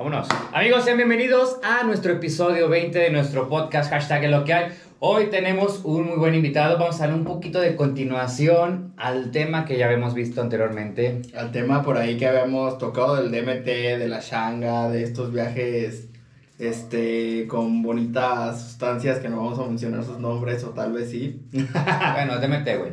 Vámonos. Amigos, sean bienvenidos a nuestro episodio 20 de nuestro podcast hashtag en lo que hay. Hoy tenemos un muy buen invitado. Vamos a dar un poquito de continuación al tema que ya habíamos visto anteriormente. Al tema por ahí que habíamos tocado del DMT, de la Shanga, de estos viajes este, con bonitas sustancias que no vamos a mencionar sus nombres o tal vez sí. bueno, DMT, güey.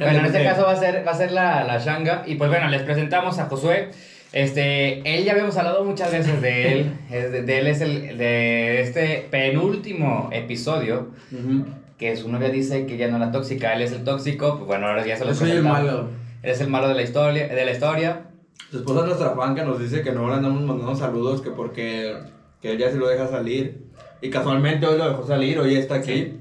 Bueno, en este caso va a ser, va a ser la, la Shanga. Y pues bueno, les presentamos a Josué. Este, él ya habíamos hablado muchas veces de él. Es de, de él es el de este penúltimo episodio. Que su novia dice que ya no la tóxica, él es el tóxico. Pues bueno, ahora ya se lo Yo soy el malo. Él es el malo de la historia. De la historia. Después a nuestra fan que nos dice que no le andamos mandando saludos, que porque que ella sí lo deja salir. Y casualmente hoy lo dejó salir, hoy está aquí.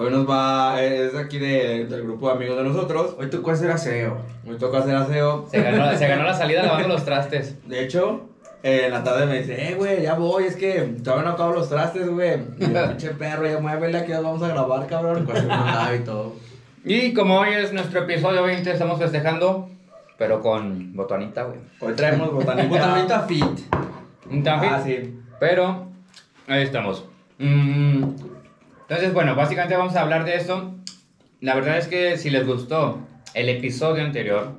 Hoy nos va, es de aquí de- del grupo de amigos de nosotros. Hoy tocó hacer aseo. Hoy toca hacer aseo. Se ganó, se ganó la salida lavando los trastes. De hecho, eh, en la tarde me dice, eh, güey, ya voy, es que todavía no acabo los trastes, güey. Pinche perro, ya muévele, aquí nos vamos a grabar, cabrón. Tocó hacer y todo. Y como hoy es nuestro episodio 20, estamos festejando. Pero con botanita, güey. Hoy traemos botanita. Botanita fit. Un Ah, fit. sí. Pero ahí estamos. Mm, entonces, bueno, básicamente vamos a hablar de eso. La verdad es que si les gustó el episodio anterior,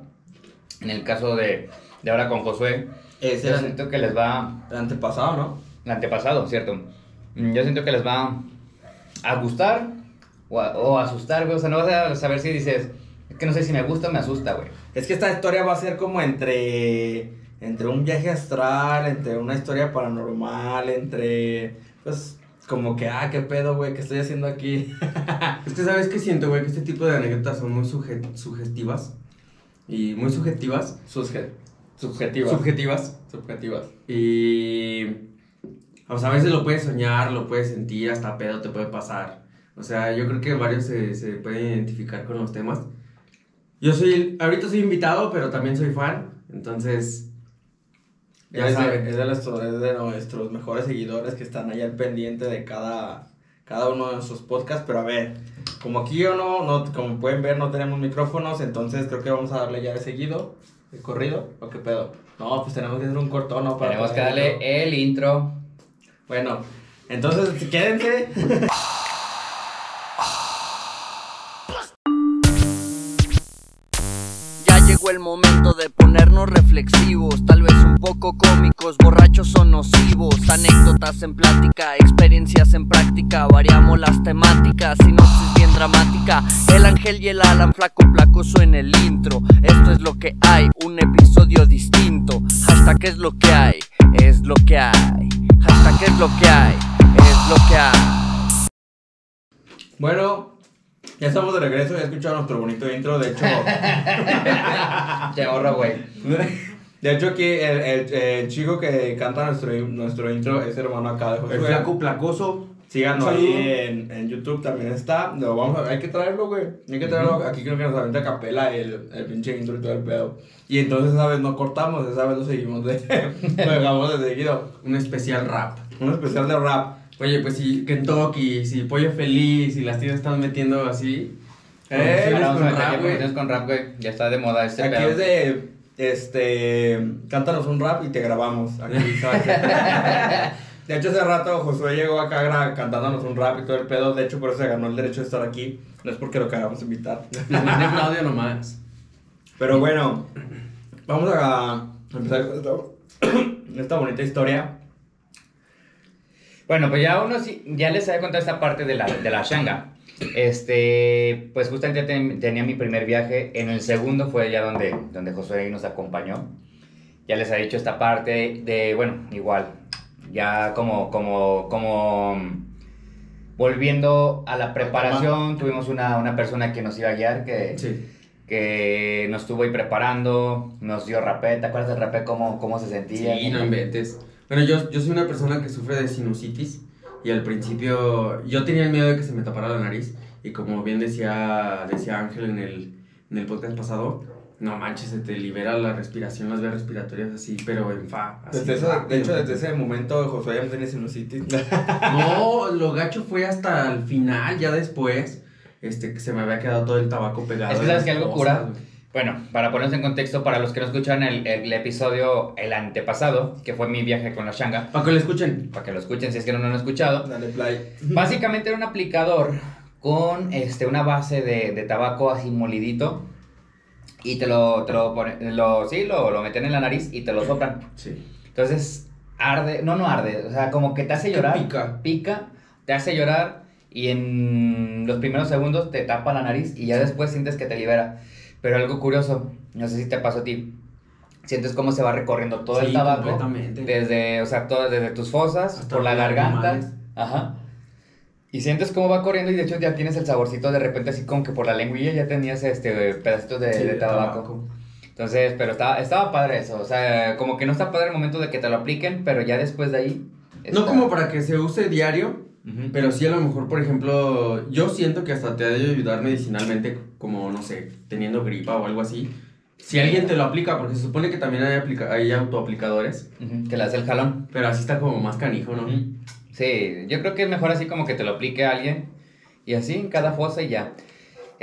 en el caso de, de ahora con Josué, Ese yo siento que les va... el antepasado, ¿no? El antepasado, ¿cierto? Mm, Yo siento que les va a gustar o a, o a asustar, güey. O sea, no vas a saber si dices, es que no sé si me gusta o me asusta, güey. Es que esta historia va a ser como entre, entre un viaje astral, entre una historia paranormal, entre, pues, como que, ah, qué pedo, güey, ¿qué estoy haciendo aquí? Es que sabes que siento, güey, que este tipo de anécdotas son muy suge- sugestivas. Y muy subjetivas. Susge- subjetivas. Subjetivas. subjetivas. Y. O sea, a veces lo puedes soñar, lo puedes sentir, hasta pedo te puede pasar. O sea, yo creo que varios se, se pueden identificar con los temas. Yo soy. Ahorita soy invitado, pero también soy fan. Entonces. Ya es, de, es de nuestro- es de nuestros mejores seguidores que están ahí al pendiente de cada, cada uno de nuestros podcasts. Pero a ver, como aquí yo no, no, como pueden ver, no tenemos micrófonos, entonces creo que vamos a darle ya de seguido, de corrido, ¿o qué pedo? No, pues tenemos que hacer un cortón, ¿no? Para Tenemos que darle el intro. Bueno, entonces quédense. llegó el momento de ponernos reflexivos, tal vez un poco cómicos, borrachos o nocivos, anécdotas en plática, experiencias en práctica, variamos las temáticas, sinopsis bien dramática, el ángel y el Alan flaco placoso en el intro, esto es lo que hay, un episodio distinto, hashtag es lo que hay, es lo que hay, hashtag es lo que hay, es lo que hay. Bueno, ya estamos de regreso, ya escucharon nuestro bonito intro, de hecho... Te ahorro, güey. De hecho, aquí el, el- el chico que canta nuestro, nuestro intro es hermano acá de Josué. El flaco placoso. Síganos ahí en, en YouTube también está. Lo vamos a, hay que traerlo, güey. Hay que traerlo. Aquí creo que nos aventa a capela el, el pinche intro y todo el pedo. Y entonces esa vez no cortamos, esa vez lo seguimos de. lo dejamos de seguido. Un especial rap. Un especial de rap. Oye, pues si Kentucky, si Pollo Feliz, si las tías están metiendo así. Eh, con rap, güey. con rap, güey. Ya está de moda este Aquí pedo. es de. Este. Cántanos un rap y te grabamos. Aquí, ¿sabes? De hecho, hace rato Josué llegó acá cantándonos un rap y todo el pedo. De hecho, por eso se ganó el derecho de estar aquí. No es porque lo queramos invitar. Mandé un audio nomás. Pero bueno, vamos a empezar esta bonita historia. Bueno, pues ya uno sí, ya les había contado esta parte de la, de la Shanga. Este, pues justamente ten- tenía mi primer viaje. En el segundo fue ya donde, donde Josué nos acompañó. Ya les había dicho esta parte de, bueno, igual, ya como, como, como mm, volviendo a la preparación, tuvimos una, una persona que nos iba a guiar, que, Sí. que nos estuvo ahí preparando, nos dio rapé, ¿te acuerdas del rapé? ¿Cómo, cómo se sentía? Sí, no inventes. Bueno, yo, yo soy una persona que sufre de sinusitis y al principio yo tenía el miedo de que se me tapara la nariz y como bien decía, decía Ángel en el, en el podcast pasado, no manches, se te libera la respiración, las vías respiratorias así, pero en fa. así Desde rápido. de hecho, desde ese momento Josué ya no tenía sinusitis. No, lo gacho fue hasta el final, ya después, este, que se me había quedado todo el tabaco pegado. Es que sabes que algo cosas, cura. Bueno, para ponernos en contexto, para los que no escuchan el, el episodio, el antepasado, que fue mi viaje con la Shanga, Para que lo escuchen. para que lo escuchen si es que no lo han escuchado, Dale play. básicamente era un aplicador con este, una base de, de tabaco así molidito y te lo, te lo, pone- lo, sí, lo, lo meten en la nariz y te lo soplan. Sí. Entonces, arde, no, no arde, o sea, como que te hace llorar. pica. Pica, te hace llorar y en los primeros segundos te tapa la nariz y ya después sientes que te libera. Pero algo curioso, no sé si te pasó a ti, sientes cómo se va recorriendo todo el tabaco. completamente. Desde, o sea, todo, desde tus fosas, Hasta por la garganta. Ajá. Y sientes cómo va corriendo y de hecho ya tienes el saborcito de repente así como que por la lengüilla ya tenías este pedacitos de, Sí, de tabaco. Entonces, pero estaba, estaba padre eso. O sea, como que no está padre el momento de que te lo apliquen, pero ya después de ahí. No como para que se use diario, Pero sí a lo mejor, por ejemplo, yo siento que hasta te ha de ayudar medicinalmente, como, no sé, teniendo gripa o algo así. Si alguien te lo aplica, porque se supone que también hay, hay autoaplicadores, Ujú, Que le hace el jalón. pero así está como más canijo, ¿no? Sí, yo creo que es mejor así como que te lo aplique alguien. Y así en cada fosa y ya.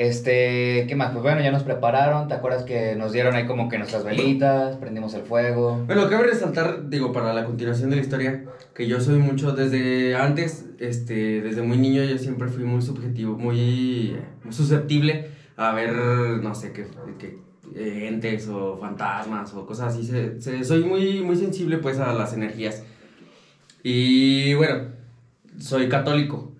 Este, ¿qué más? Pues bueno, ya nos prepararon. ¿Te acuerdas que nos dieron ahí como que nuestras velitas? Prendimos el fuego. Bueno, cabe resaltar, digo, para la continuación de la historia, que yo soy mucho, desde antes, este, desde muy niño yo siempre fui muy subjetivo, muy, susceptible a ver, no sé, qué, eh, entes o fantasmas o cosas así. Se- soy muy, muy sensible pues a las energías. Y bueno, soy católico.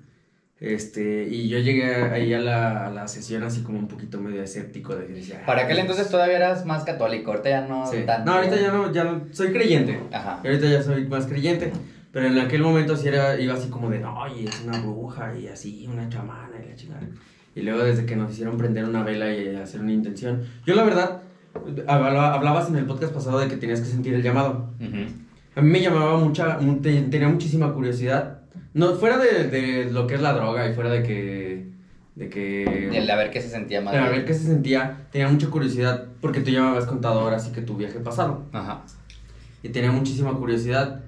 Este, y yo llegué ahí a la, a la sesión así como un poquito medio escéptico de que decía, Para aquel entonces todavía eras más católico, ahorita ya no Sí. tanto. No, ahorita ya no, ya no, soy creyente. Ajá. Ahorita ya soy más creyente. Pero en aquel momento sí era, iba así como de, no, y es una bruja y así, una chamana y la chingada. Y luego desde que nos hicieron prender una vela y hacer una intención. Yo la verdad, habla- hablabas en el podcast pasado de que tenías que sentir el llamado. Ujú. A mí me llamaba mucha, mu- te- tenía muchísima curiosidad. No, fuera de, de lo que es la droga y fuera de que... De que... El a ver qué se sentía más. a bien. ver qué se sentía, tenía mucha curiosidad porque tú ya me habías contado ahora sí que tu viaje pasado Ajá. y tenía muchísima curiosidad.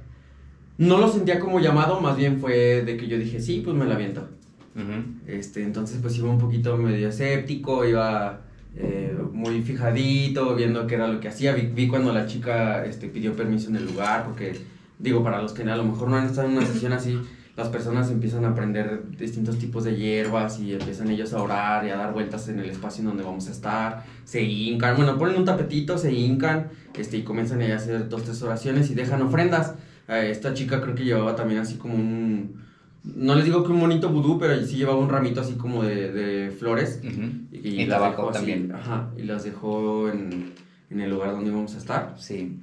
No lo sentía como llamado, más bien fue de que yo dije, sí, pues me la aviento. Ujú. Este, entonces pues iba un poquito medio escéptico, iba eh, muy fijadito, viendo qué era lo que hacía. Vi, vi cuando la chica este, pidió permiso en el lugar, porque digo, para los que a lo mejor no han estado en una sesión así, las personas empiezan a aprender distintos tipos de hierbas y empiezan ellos a orar y a dar vueltas en el espacio en donde vamos a estar. Se hincan, bueno, ponen un tapetito, se hincan este, y comienzan a hacer dos, tres oraciones y dejan ofrendas. Eh, esta chica creo que llevaba también así como un... No les digo que un monito vudú, pero sí llevaba un ramito así como de, de flores. Y, Y las tabaco así, también. Ajá, y las dejó en, en el lugar donde íbamos a estar. Sí.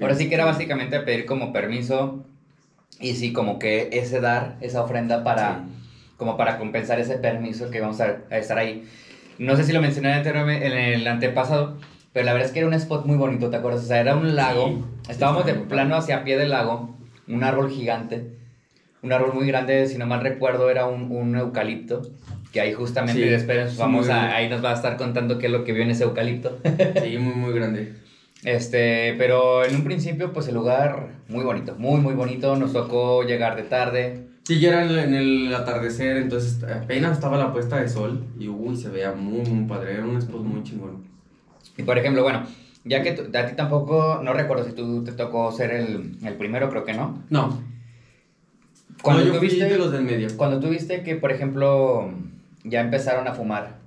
Ahora sí que era básicamente pedir como permiso y sí, como que ese dar, esa ofrenda para, como para compensar ese permiso que vamos a, a estar ahí. No sé si lo mencioné anteriormente- en el antepasado, pero la verdad es que era un spot muy bonito, ¿te acuerdas? O sea, era un lago, Sí, estábamos de plano hacia pie del lago, un árbol gigante, un árbol muy grande, si no mal recuerdo era un, un eucalipto, que ahí justamente Sí, después sí, vamos a, ahí nos va a estar contando qué es lo que vio en ese eucalipto. Sí, muy, muy grande. Este, pero en un principio, pues el lugar muy bonito, muy, muy bonito. Nos tocó llegar de tarde. Sí, ya era en, el atardecer, entonces apenas estaba la puesta de sol y uy, se veía muy, muy padre. Era un spot muy chingón. Y por ejemplo, bueno, ya que a ti tampoco, no recuerdo si tú te tocó ser el, el primero, creo que no. No, Cuando no, yo tú fui viste, de los del medio. cuando tú viste que, por ejemplo, ya empezaron a fumar,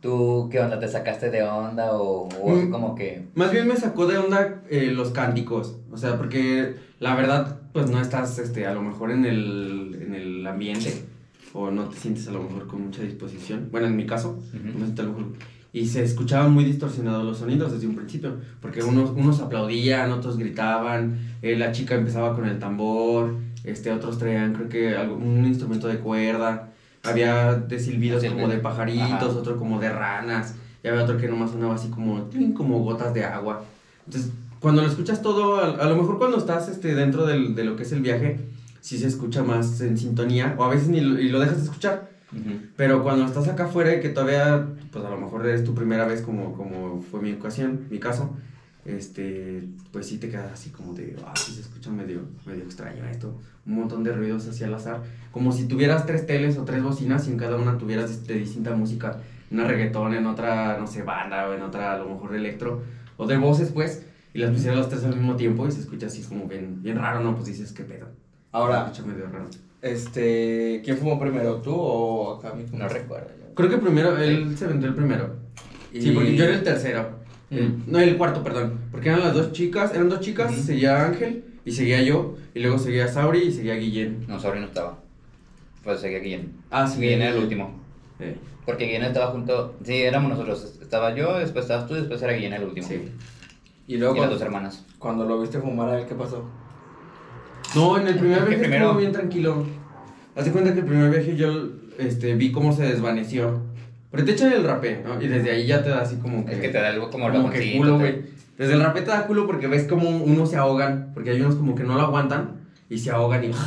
¿tú qué onda? ¿Te sacaste de onda o, o Mm. como que... Más bien me sacó de onda eh, los cánticos, o sea, porque la verdad, pues no estás, este, a lo mejor en el, en el ambiente, o no te sientes a lo mejor con mucha disposición, bueno, en mi caso, Ujú. no me siento a lo mejor, y se escuchaban muy distorsionados los sonidos desde un principio, porque unos, unos aplaudían, otros gritaban, eh, la chica empezaba con el tambor, este, otros traían, creo que, algo- un instrumento de cuerda, había de silbidos Silbido. como de pajaritos, Ajá. otro como de ranas, y había otro que nomás sonaba así como, como gotas de agua. Entonces, cuando lo escuchas todo, a, a lo mejor cuando estás este, dentro del- de lo que es el viaje, sí se escucha más en sintonía, o a veces ni lo, y lo dejas de escuchar. Ujú. Pero cuando estás acá afuera y que todavía, pues a lo mejor es tu primera vez como, como fue mi ocasión, mi caso, este, pues sí te quedas así como de, ah, sí se escucha medio, medio extraño esto, un montón de ruidos hacia al azar, como si tuvieras tres teles o tres bocinas y en cada una tuvieras de distinta música una reggaetón, en otra, no sé, banda, o en otra, a lo mejor electro, o de voces, pues, y las pusiera las tres al mismo tiempo y se escucha así como bien, bien raro, ¿no? Pues dices, ¿qué pedo? Ahora, Se escucha medio raro. este, ¿quién fumó primero, tú o acá mi No recuerdo. yo. Creo que primero, él se vendió el primero. Sí, porque yo era el tercero. El- Mm. no, el cuarto, perdón. Porque eran las dos chicas, eran dos chicas, Ujú. seguía Ángel y seguía yo, y luego seguía Sauri y seguía Guillén. No, Sauri no estaba. Pues seguía Guillén. Ah, sí. Guillén era el último. Eh, Porque Guillén estaba junto. Sí, éramos nosotros. Estaba yo, después estabas tú, después era Guillén el último. sí. Y luego Y las dos cuando, hermanas. cuando lo viste fumar a él, ¿qué pasó? No, en el primer viaje primero. estuvo bien tranquilo. Hazte cuenta que el primer viaje yo este, vi cómo se desvaneció. Pero te echan el rapé, ¿no? Y desde ahí ya te da así como que... Es que te da algo como como que culo, te- güey. Desde el rapé te da culo porque ves como unos se ahogan. Porque hay unos como que no lo aguantan y se ahogan y...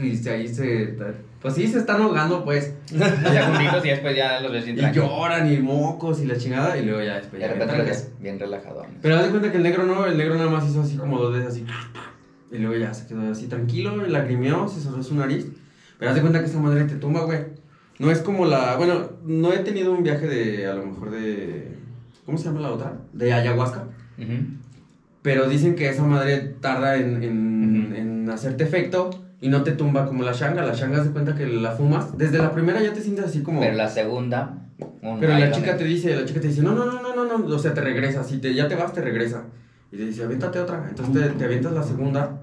Y ahí se... Pues sí, se están ahogando, pues. Ya juntitos y después ya los ves bien Y lloran y mocos y la chingada y luego ya después De ya repente bien bien relajados. Pero haz de cuenta que el negro no, el negro nada más hizo así como dos veces así. Y luego ya se quedó así tranquilo, lagrimió, se cerró su nariz. Pero haz de cuenta que esa madre te tumba, güey. No es como la. Bueno, no he tenido un viaje de. A lo mejor de. ¿Cómo se llama la otra? De ayahuasca. Ujú. Pero dicen que esa madre tarda en, en, Ujú. en hacerte efecto y no te tumba como la shanga. La shanga se cuenta que la fumas. Desde la primera ya te sientes así como. Pero la segunda. un- Pero la chica te dice, la chica te dice, no, no, no, no, no, no, o sea, te regresa, si te, ya te vas, te regresa. Y te dice, aviéntate otra. Entonces te, te avientas la segunda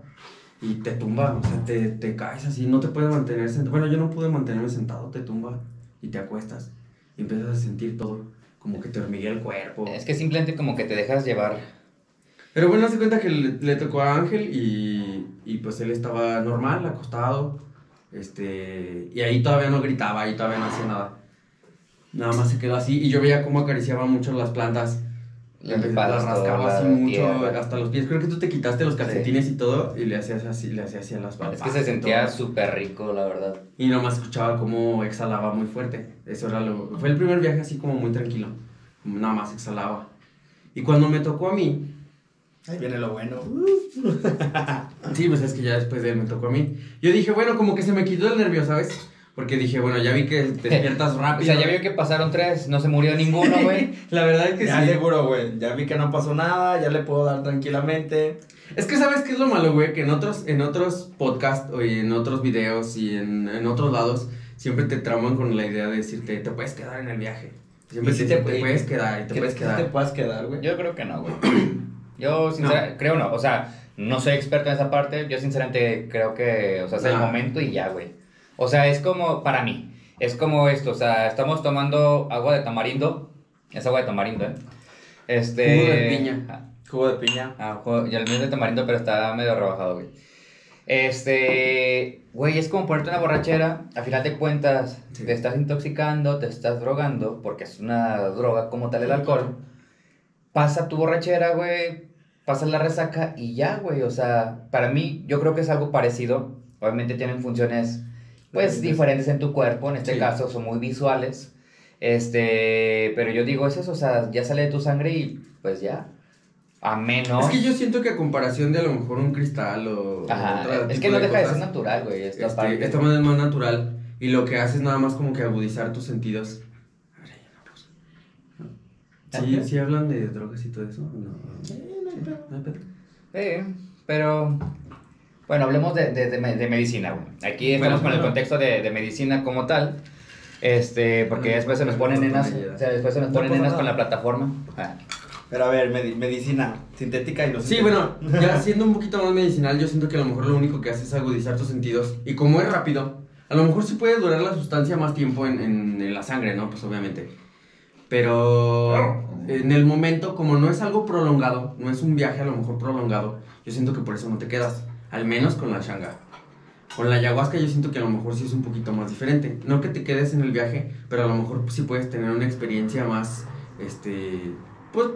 y te tumba, o sea, te, te caes así, no te puedes mantener sentado. Bueno, yo no pude mantenerme sentado, te tumba y te acuestas. Y empiezas a sentir todo, como que te hormiguea el cuerpo. Es que simplemente como que te dejas llevar. Pero bueno, se cuenta que le, le tocó a Ángel y, y pues él estaba normal, acostado. Este, y ahí todavía no gritaba, ahí todavía no hacía nada. Nada más se quedó así y yo veía cómo acariciaba mucho las plantas. Pasto, rascaba así mucho, tierra. hasta los pies. Creo que tú te quitaste los calcetines y todo y le hacías así, le hacías así a las palmas. Es que se sentía súper rico, la verdad. Y nomás escuchaba cómo exhalaba muy fuerte. Eso era lo... Fue el primer viaje así como muy tranquilo. Nada más exhalaba. Y cuando me tocó a mí, Ahí viene lo bueno. Sí, pues es que ya después de él me tocó a mí. Yo dije, bueno, como que se me quitó el nervio, ¿sabes? Porque dije, bueno, ya vi que te despiertas O rápido. sea, ya vio que pasaron tres, no se murió ninguno, güey. La verdad es que Ya sí. seguro, güey. Ya vi que no pasó nada, ya le puedo dar tranquilamente. Es que sabes qué es lo malo, güey, que en otros, en otros podcasts o en otros videos y en, en otros lados siempre te trauman con la idea de decirte, te puedes quedar en el viaje. Siempre Y te, si te- te y- puedes quedar y te ¿Crees puedes que quedar. te puedas quedar, güey? Yo creo que no, güey. Yo, sinceramente, creo no. O sea, no soy experto en esa parte. Yo, sinceramente, creo que, o sea, es el momento y ya, güey. O sea, es como, para mí, es como esto. O sea, estamos tomando agua de tamarindo. Es agua de tamarindo, ¿eh? Este. Jugo de piña. Jugo de piña. Ah, jugo- el mío es de tamarindo, pero está medio rebajado, güey. Este, güey, es como ponerte una borrachera. A final de cuentas, Sí. te estás intoxicando, te estás drogando, porque es una droga como tal el alcohol. Pasa tu borrachera, güey, pasa la resaca y ya, güey. O sea, para mí, yo creo que es algo parecido. Obviamente tienen funciones, pues, Diferentes. en tu cuerpo. En este Sí. caso, son muy visuales. Este, pero yo digo, es eso, o sea, ya sale de tu sangre y pues ya. A menos. Es que yo siento que a comparación de a lo mejor un cristal o. Ajá, es que no deja de ser natural, güey. Esta Este, parte. esta madre es más natural y lo que hace es nada más como que agudizar tus sentidos. Sí, sí hablan de drogas y todo eso. ¿o No, no hay pedo. Sí, pero. Bueno, hablemos de, de, de de medicina, güey. Aquí estamos Bueno, con el contexto de, de medicina como tal. Este, porque Bueno, después se nos ponen nenas. o sea, después se nos No ponen pasa nenas nada. con la plataforma. Ah. Pero a ver, medi- medicina sintética y no Sí, sintética. bueno, ya siendo un poquito más medicinal, yo siento que a lo mejor lo único que hace es agudizar tus sentidos. Y como es rápido, a lo mejor sí puede durar la sustancia más tiempo en, en- en la sangre, ¿no? Pues obviamente. Pero en el momento, como no es algo prolongado, no es un viaje a lo mejor prolongado, yo siento que por eso no te quedas. Al menos con la changa. Con la ayahuasca yo siento que a lo mejor sí es un poquito más diferente. No que te quedes en el viaje, pero a lo mejor sí puedes tener una experiencia más, este, pues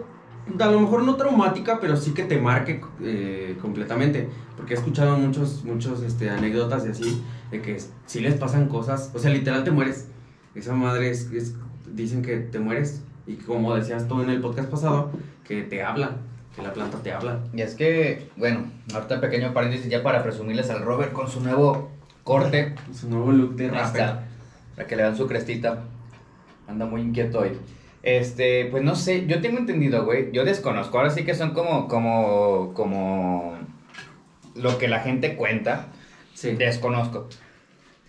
a lo mejor no traumática, pero sí que te marque eh, completamente. Porque he escuchado muchos, muchos este, anécdotas de así, de que sí les pasan cosas, o sea, literal te mueres. Esa madre es, dicen que te mueres. Y como decías tú en el podcast pasado, que te habla, que la planta te habla. Y es que, bueno, ahorita pequeño paréntesis ya para presumirles al Robert con su nuevo corte. Su nuevo look de está, para que le dan su crestita. anda muy inquieto hoy. Este, pues no sé, yo tengo entendido, güey, yo desconozco, ahora sí que son como, como, como lo que la gente cuenta, Sí. desconozco.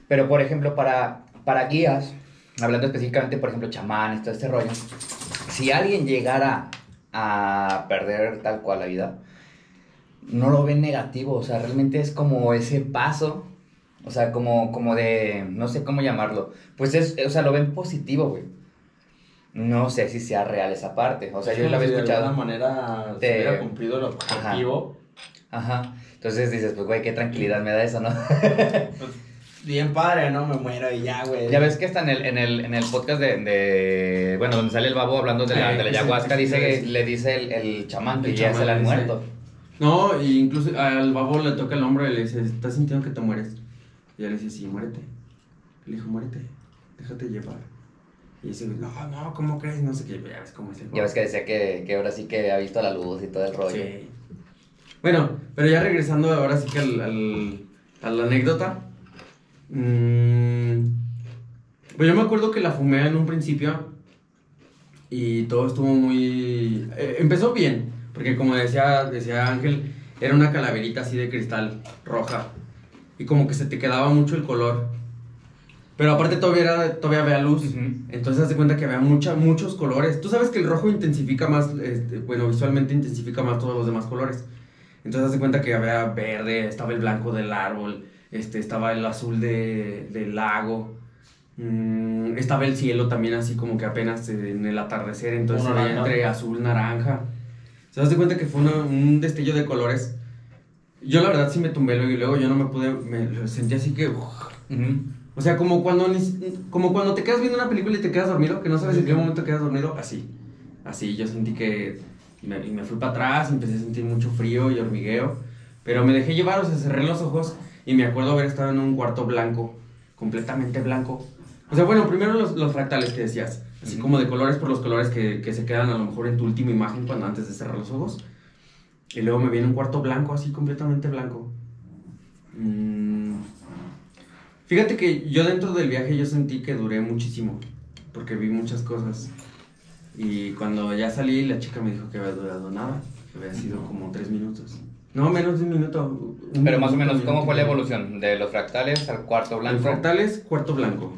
Pero, por ejemplo, para, para guías, hablando específicamente, por ejemplo, chamanes, todo este rollo, si alguien llegara a perder tal cual la vida, no lo ven negativo, o sea, realmente es como ese paso, o sea, como, como de, no sé cómo llamarlo, pues es, o sea, lo ven positivo, güey. No sé si sea real esa parte, o sea, yo lo había si De escuchado. alguna manera Te- se hubiera cumplido el objetivo. Ajá, entonces dices, pues, güey, qué tranquilidad me da eso, ¿no? Bien padre, ¿no? Me muero y ya, güey. Ya ves que está en el, en el, en el podcast de, de- bueno, donde sale el babo hablando de la, Eh, de la ayahuasca, dice que le dice el, el chamán que El ya chamán se le han muerto. No, y incluso al babo le toca el hombro y le dice, ¿estás sintiendo que te mueres? Y él le dice, sí, muérete. Le dijo, muérete, déjate llevar. Y dice, no, no, ¿cómo crees? No sé qué, ya ves cómo es el Ya ves que decía que, que ahora sí que ha visto la luz y todo el rollo. Sí. Bueno, pero ya regresando ahora sí que al, al- a la anécdota. Mm, pues yo me acuerdo que la fumé en un principio y todo estuvo muy... eh, empezó bien, porque como decía, decía Ángel, era una calaverita así de cristal roja y como que se te quedaba mucho el color. Pero aparte todavía, era, todavía había luz. Entonces, haz de cuenta que había mucha, muchos colores. Tú sabes que el rojo intensifica más, este, bueno, visualmente intensifica más todos los demás colores. Entonces, haz de cuenta que había verde, estaba el blanco del árbol, este, estaba el azul de, del lago, mm, estaba el cielo también así como que apenas en el atardecer, entonces naranja. entre azul, naranja. Se das de cuenta que fue una- un destello de colores. Yo la verdad sí me tumbé luego y luego yo no me pude, me sentí así que... Ujú. O sea, como cuando, como cuando te quedas viendo una película y te quedas dormido, que no sabes en qué momento quedas dormido, así. Así, yo sentí que me, y me fui para atrás, empecé a sentir mucho frío y hormigueo, pero me dejé llevar, o sea, cerré los ojos y me acuerdo haber estado en un cuarto blanco, completamente blanco. O sea, bueno, primero los, los fractales que decías, así Ujú. como de colores por los colores que, que se quedan a lo mejor en tu última imagen cuando antes de cerrar los ojos. Y luego me viene un cuarto blanco, así completamente blanco. Mm. Fíjate que yo dentro del viaje yo sentí que duré muchísimo, porque vi muchas cosas. Y cuando ya salí, la chica me dijo que había durado nada, que había sido como tres minutos. No, menos de un minuto. un Pero más o menos, ¿cómo fue la evolución? De los fractales al cuarto blanco. fractal es cuarto blanco.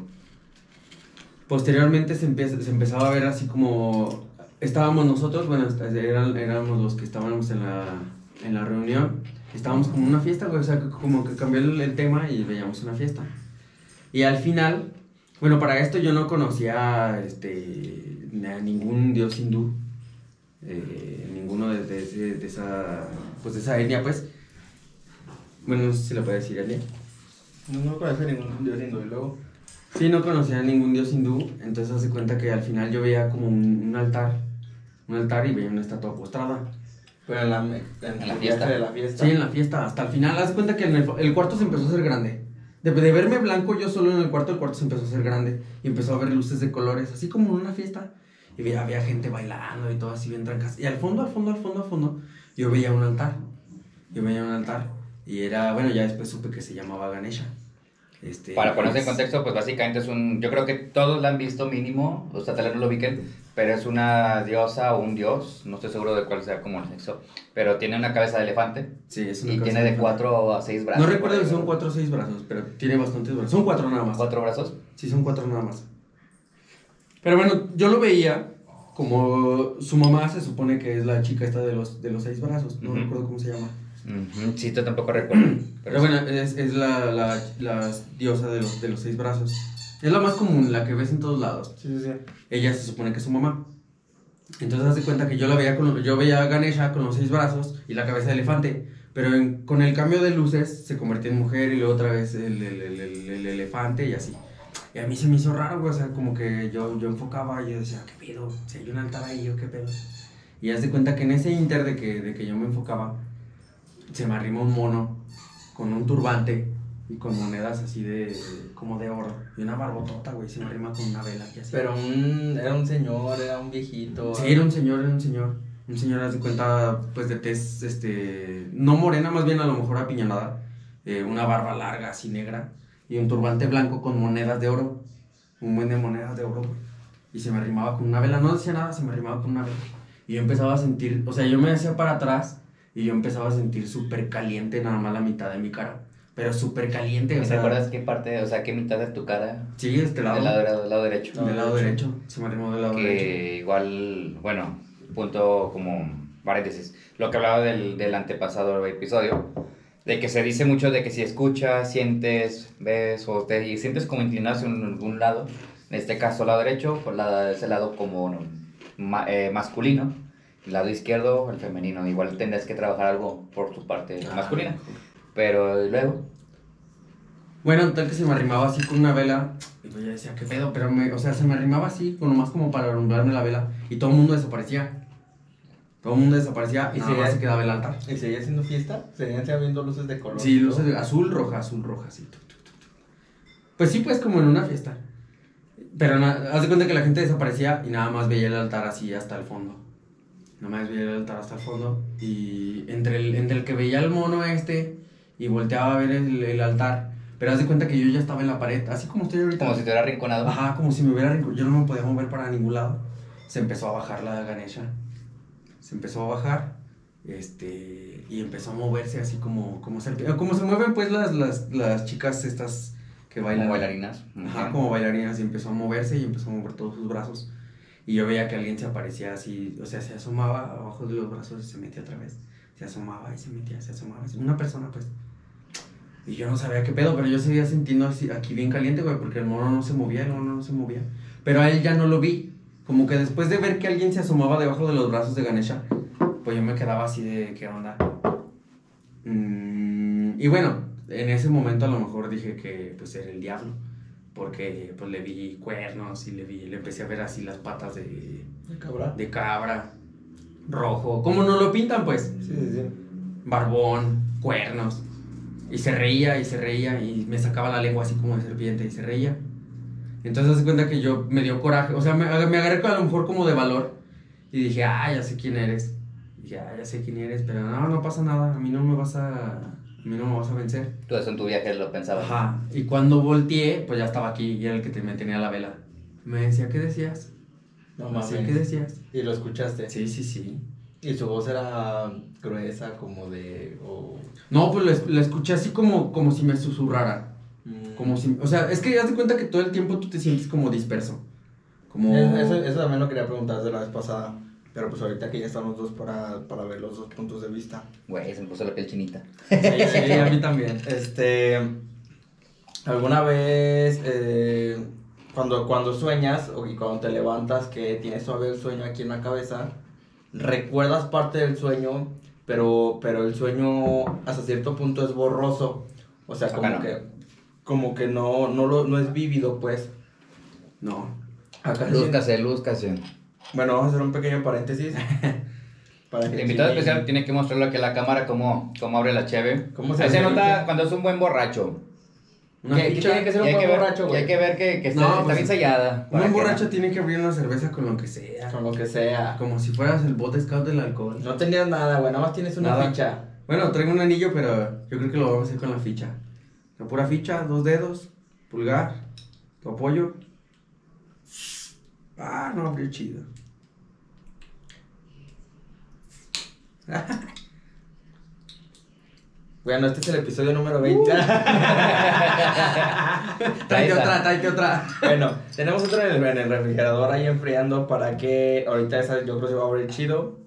Posteriormente se, empieza, se empezaba a ver así como... Estábamos nosotros, bueno, eran, éramos los que estábamos en la, en la reunión. Estábamos como una fiesta, güey, o sea, como que cambió el, el tema y veíamos una fiesta. Y al final, bueno, para esto yo no conocía este, a ningún dios hindú. eh, ninguno de, de, de esa, pues de esa etnia, pues. Bueno, no sé si le puede decir etnia. No, no conoce ningún dios hindú y luego. Sí, no conocía ningún dios hindú, entonces hace cuenta que al final yo veía como un, un altar, un altar y veía una estatua postrada. Pero en la, en En la fiesta. de la fiesta. Sí, en la fiesta, hasta el final, haz de cuenta que en el, el cuarto se empezó a hacer grande. De, de verme blanco yo solo en el cuarto, el cuarto se empezó a hacer grande y empezó a ver luces de colores, así como en una fiesta. Y veía, había gente bailando y todo así bien trancas. Y al fondo, al fondo, al fondo, al fondo, yo veía un altar. Yo veía un altar. Y era, bueno, ya después supe que se llamaba Ganesha. Este, Para ponerse en pues, contexto, pues básicamente es un. Yo creo que todos la han visto mínimo, o sea, tal vez no lo ubiquen, pero es una diosa o un dios, no estoy seguro de cuál sea como el sexo, pero tiene una cabeza de elefante Sí, es una y tiene de diferente. cuatro a seis brazos. No recuerdo si son ¿verdad? cuatro o seis brazos, pero tiene bastantes brazos. Son cuatro nada más. ¿Cuatro brazos? Sí, son cuatro nada más. Pero bueno, yo lo veía como su mamá se supone que es la chica esta de los, de los seis brazos. No Ujú. recuerdo cómo se llama. Ujú, Sí, yo tampoco recuerdo. Pero bueno, es, es la, la, la diosa de los, de los seis brazos. Es la más común, la que ves en todos lados. Sí, sí, sí. Ella se supone que es su mamá. Entonces haz de cuenta que yo la veía con, yo veía a Ganesha con los seis brazos y la cabeza de elefante. Pero en- con el cambio de luces se convertía en mujer y luego otra vez el, el- el- el- el elefante y así. Y a mí se me hizo raro, güey, o sea, como que yo, yo enfocaba y yo decía, ¿qué pedo? Si hay un altar ahí, ¿o qué pedo? Y haz de cuenta que en ese inter de que, de que yo me enfocaba, se me arrimó un mono con un turbante y con monedas así de, como de oro. Y una barbotota, güey, se me arrima con una vela y así. Pero un, era un señor, era un viejito. Sí, era un señor, era un señor. Un señor, haz de cuenta, pues de tez, este, no morena, más bien a lo mejor apiñonada. eh, una barba larga, así negra. Y un turbante blanco con monedas de oro. Un buen de monedas de oro, güey. y se me arrimaba con una vela. No decía nada, se me arrimaba con una vela. Y yo empezaba a sentir, o sea, yo me hacía para atrás y yo empezaba a sentir súper caliente nada más la mitad de mi cara. Pero súper caliente, o ¿Te sea. acuerdas qué parte, o sea, qué mitad de tu cara? Sí, este lado. Del lado, del lado derecho. Del lado derecho. Se me arrimó del lado derecho. que igual, bueno, punto como paréntesis, lo que hablaba del, del antepasado episodio, de que se dice mucho de que si escuchas, sientes, ves o te sientes como inclinado hacia algún lado, en este caso el lado derecho, pues la, ese lado como ma- eh, masculino, el lado izquierdo el femenino, igual tendrás que trabajar algo por tu parte Ah, masculina, pero luego, Bueno, tal que se me arrimaba así con una vela. Y pues yo decía, ¿qué pedo? Pero, me, o sea, se me arrimaba así, con nomás como para alumbrarme la vela. Y todo el mundo desaparecía. Todo el mundo desaparecía y ¿Y nada si más se quedaba el altar. ¿Y seguía haciendo fiesta? ¿Seguían habiendo luces de color? Sí, luces de azul, roja, azul, roja, así. Pues sí, pues como en una fiesta. Pero haz de cuenta que la gente desaparecía y nada más veía el altar así hasta el fondo. Nada más veía el altar hasta el fondo. Y entre el, entre el que veía el mono este y volteaba a ver el, el altar. Pero haz de cuenta que yo ya estaba en la pared, así como estoy ahorita. como si te hubiera arrinconado. Ajá, como si me hubiera arrinco- Yo no me podía mover para ningún lado. Se empezó a bajar la Ganesha. Se empezó a bajar. Este. Y empezó a moverse así como. Como se, como se mueven pues las, las, las chicas estas que bailan. Como bailarinas. Ajá, como bailarinas. Y empezó a moverse y empezó a mover todos sus brazos. Y yo veía que alguien se aparecía así. O sea, se asomaba abajo de los brazos y se metía otra vez. Se asomaba y se metía, se asomaba. Una persona pues. Y yo no sabía qué pedo, pero yo seguía sintiendo así, aquí bien caliente, güey, porque el mono no se movía, el mono no se movía. Pero a él ya no lo vi. Como que después de ver que alguien se asomaba debajo de los brazos de Ganesha, pues yo me quedaba así de, ¿qué onda? Mm, y bueno, en ese momento a lo mejor dije que pues era el diablo. Porque pues le vi cuernos y le vi, le empecé a ver así las patas de, ¿De cabra? de cabra, rojo. ¿Cómo no lo pintan pues? Sí, sí, sí. barbón, cuernos. Y se reía y se reía y me sacaba la lengua así como de serpiente y se reía. Entonces se cuenta que yo me dio coraje, o sea, me, me agarré a lo mejor como de valor y dije, ah, ya sé quién eres. Dije, ah, ya sé quién eres, pero no, no pasa nada, a mí no me vas a, a mí no me vas a vencer. Tú eso en tu viaje lo pensabas. Ajá. Y cuando volteé, pues ya estaba aquí y era el que te, me tenía la vela. Me decía, ¿qué decías? No Me decía, mames. ¿qué decías? Y lo escuchaste. Sí, sí, sí. Y su voz era gruesa, como de. o- No, pues la, la escuché así como, como si me susurrara. Como si, o sea, es que haz de cuenta que todo el tiempo tú te sientes como disperso. Como... Es- Eso, eso también lo quería preguntar de la vez pasada. Pero pues ahorita que ya estamos dos para, para ver los dos puntos de vista. Güey, se me puso la piel chinita. Sí, Sí, a mí también. Este. ¿Alguna vez eh, cuando, cuando sueñas o, y cuando te levantas que tienes todavía el sueño aquí en la cabeza, recuerdas parte del sueño, pero, pero el sueño hasta cierto punto es borroso? O sea, como no. que, como que no, no, lo, no es vívido, pues. No. Acá Lúzcase, lúzcase. Bueno, vamos a hacer un pequeño paréntesis. Para que El invitado especial tiene que mostrarlo aquí a la cámara cómo, cómo abre la cheve. ¿Cómo se Ahí se ve? nota cuando es un buen borracho. Una ¿Qué- qué ficha. tiene que ser un hay buen que ver, borracho, güey? hay que ver que, que está, No, está pues, bien sellada. Un que borracho no- tiene que abrir una cerveza con lo que sea. Con lo que sea. Como si fueras el bote scout del alcohol. No tenías nada, güey, nada más tienes una Nada. ficha. Bueno, traigo un anillo, pero yo creo que lo vamos a hacer con la ficha. La pura ficha, dos dedos, pulgar, tu apoyo. Ah, no, abrió chido. Bueno, este es el episodio número 20. Tráete esa. otra, tráete otra. bueno, tenemos otro en el, en el refrigerador ahí enfriando para que ahorita esa yo creo que se va a abrir chido.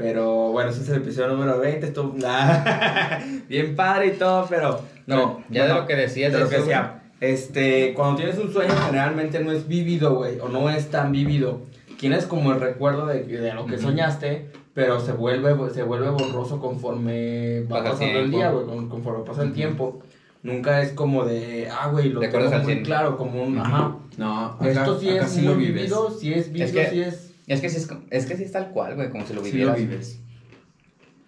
Pero bueno, ese es el episodio número 20. Esto, bien padre y todo, pero no. Ya de lo que decías de lo que decía. Este, cuando tienes un sueño generalmente no es vívido, güey, o no es tan vívido. Tienes como el recuerdo de, de lo que Ujú. soñaste, pero se vuelve, se vuelve borroso conforme va el pasando el día, güey, con- conforme pasa el Ujú. tiempo. Nunca es como de, ah, güey, lo tengo muy claro, como un, Ujú. ajá. No, acá, Esto sí acá es sí muy lo vivido, sí es vivido, que- sí es... Es que sí es, es que sí es tal cual, güey, como si lo Sí lo vivieras. vives.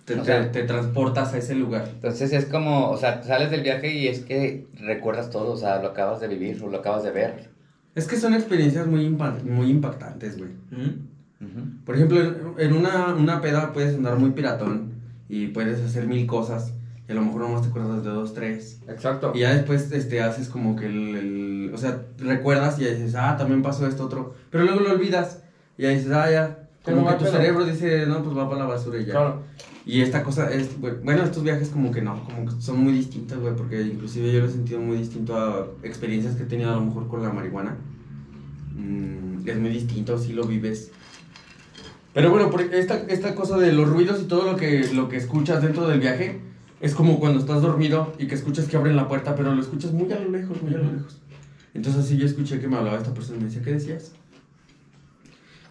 Te, te- sea- te transportas a ese lugar. Entonces es como, o sea, sales del viaje y es que recuerdas todo, o sea, lo acabas de vivir o lo acabas de ver. Es que son experiencias muy, muy impactantes, güey. ¿Mm? Por ejemplo, en, en una, una peda puedes andar muy piratón y puedes hacer mil cosas. Y a lo mejor nomás te acuerdas de dos, tres. Exacto. Y ya después este, haces como que el, el- O sea, recuerdas y ya dices, ah, también pasó esto otro. Pero luego lo olvidas. Y ya dices, ah, ya. Como que tu pedo. cerebro dice, no, pues va para la basura y ya. Claro. Y esta cosa es, güey, bueno, estos viajes como que no, como que son muy distintos, güey, porque inclusive yo lo he sentido muy distinto a experiencias que he tenido a lo mejor con la marihuana. Mm, es muy distinto, si lo vives. Pero bueno, esta, esta cosa de los ruidos y todo lo que, lo que escuchas dentro del viaje, es como cuando estás dormido y que escuchas que abren la puerta, pero lo escuchas muy a lo lejos, muy a lo lejos. Entonces así yo escuché que me hablaba esta persona y me decía, ¿qué decías?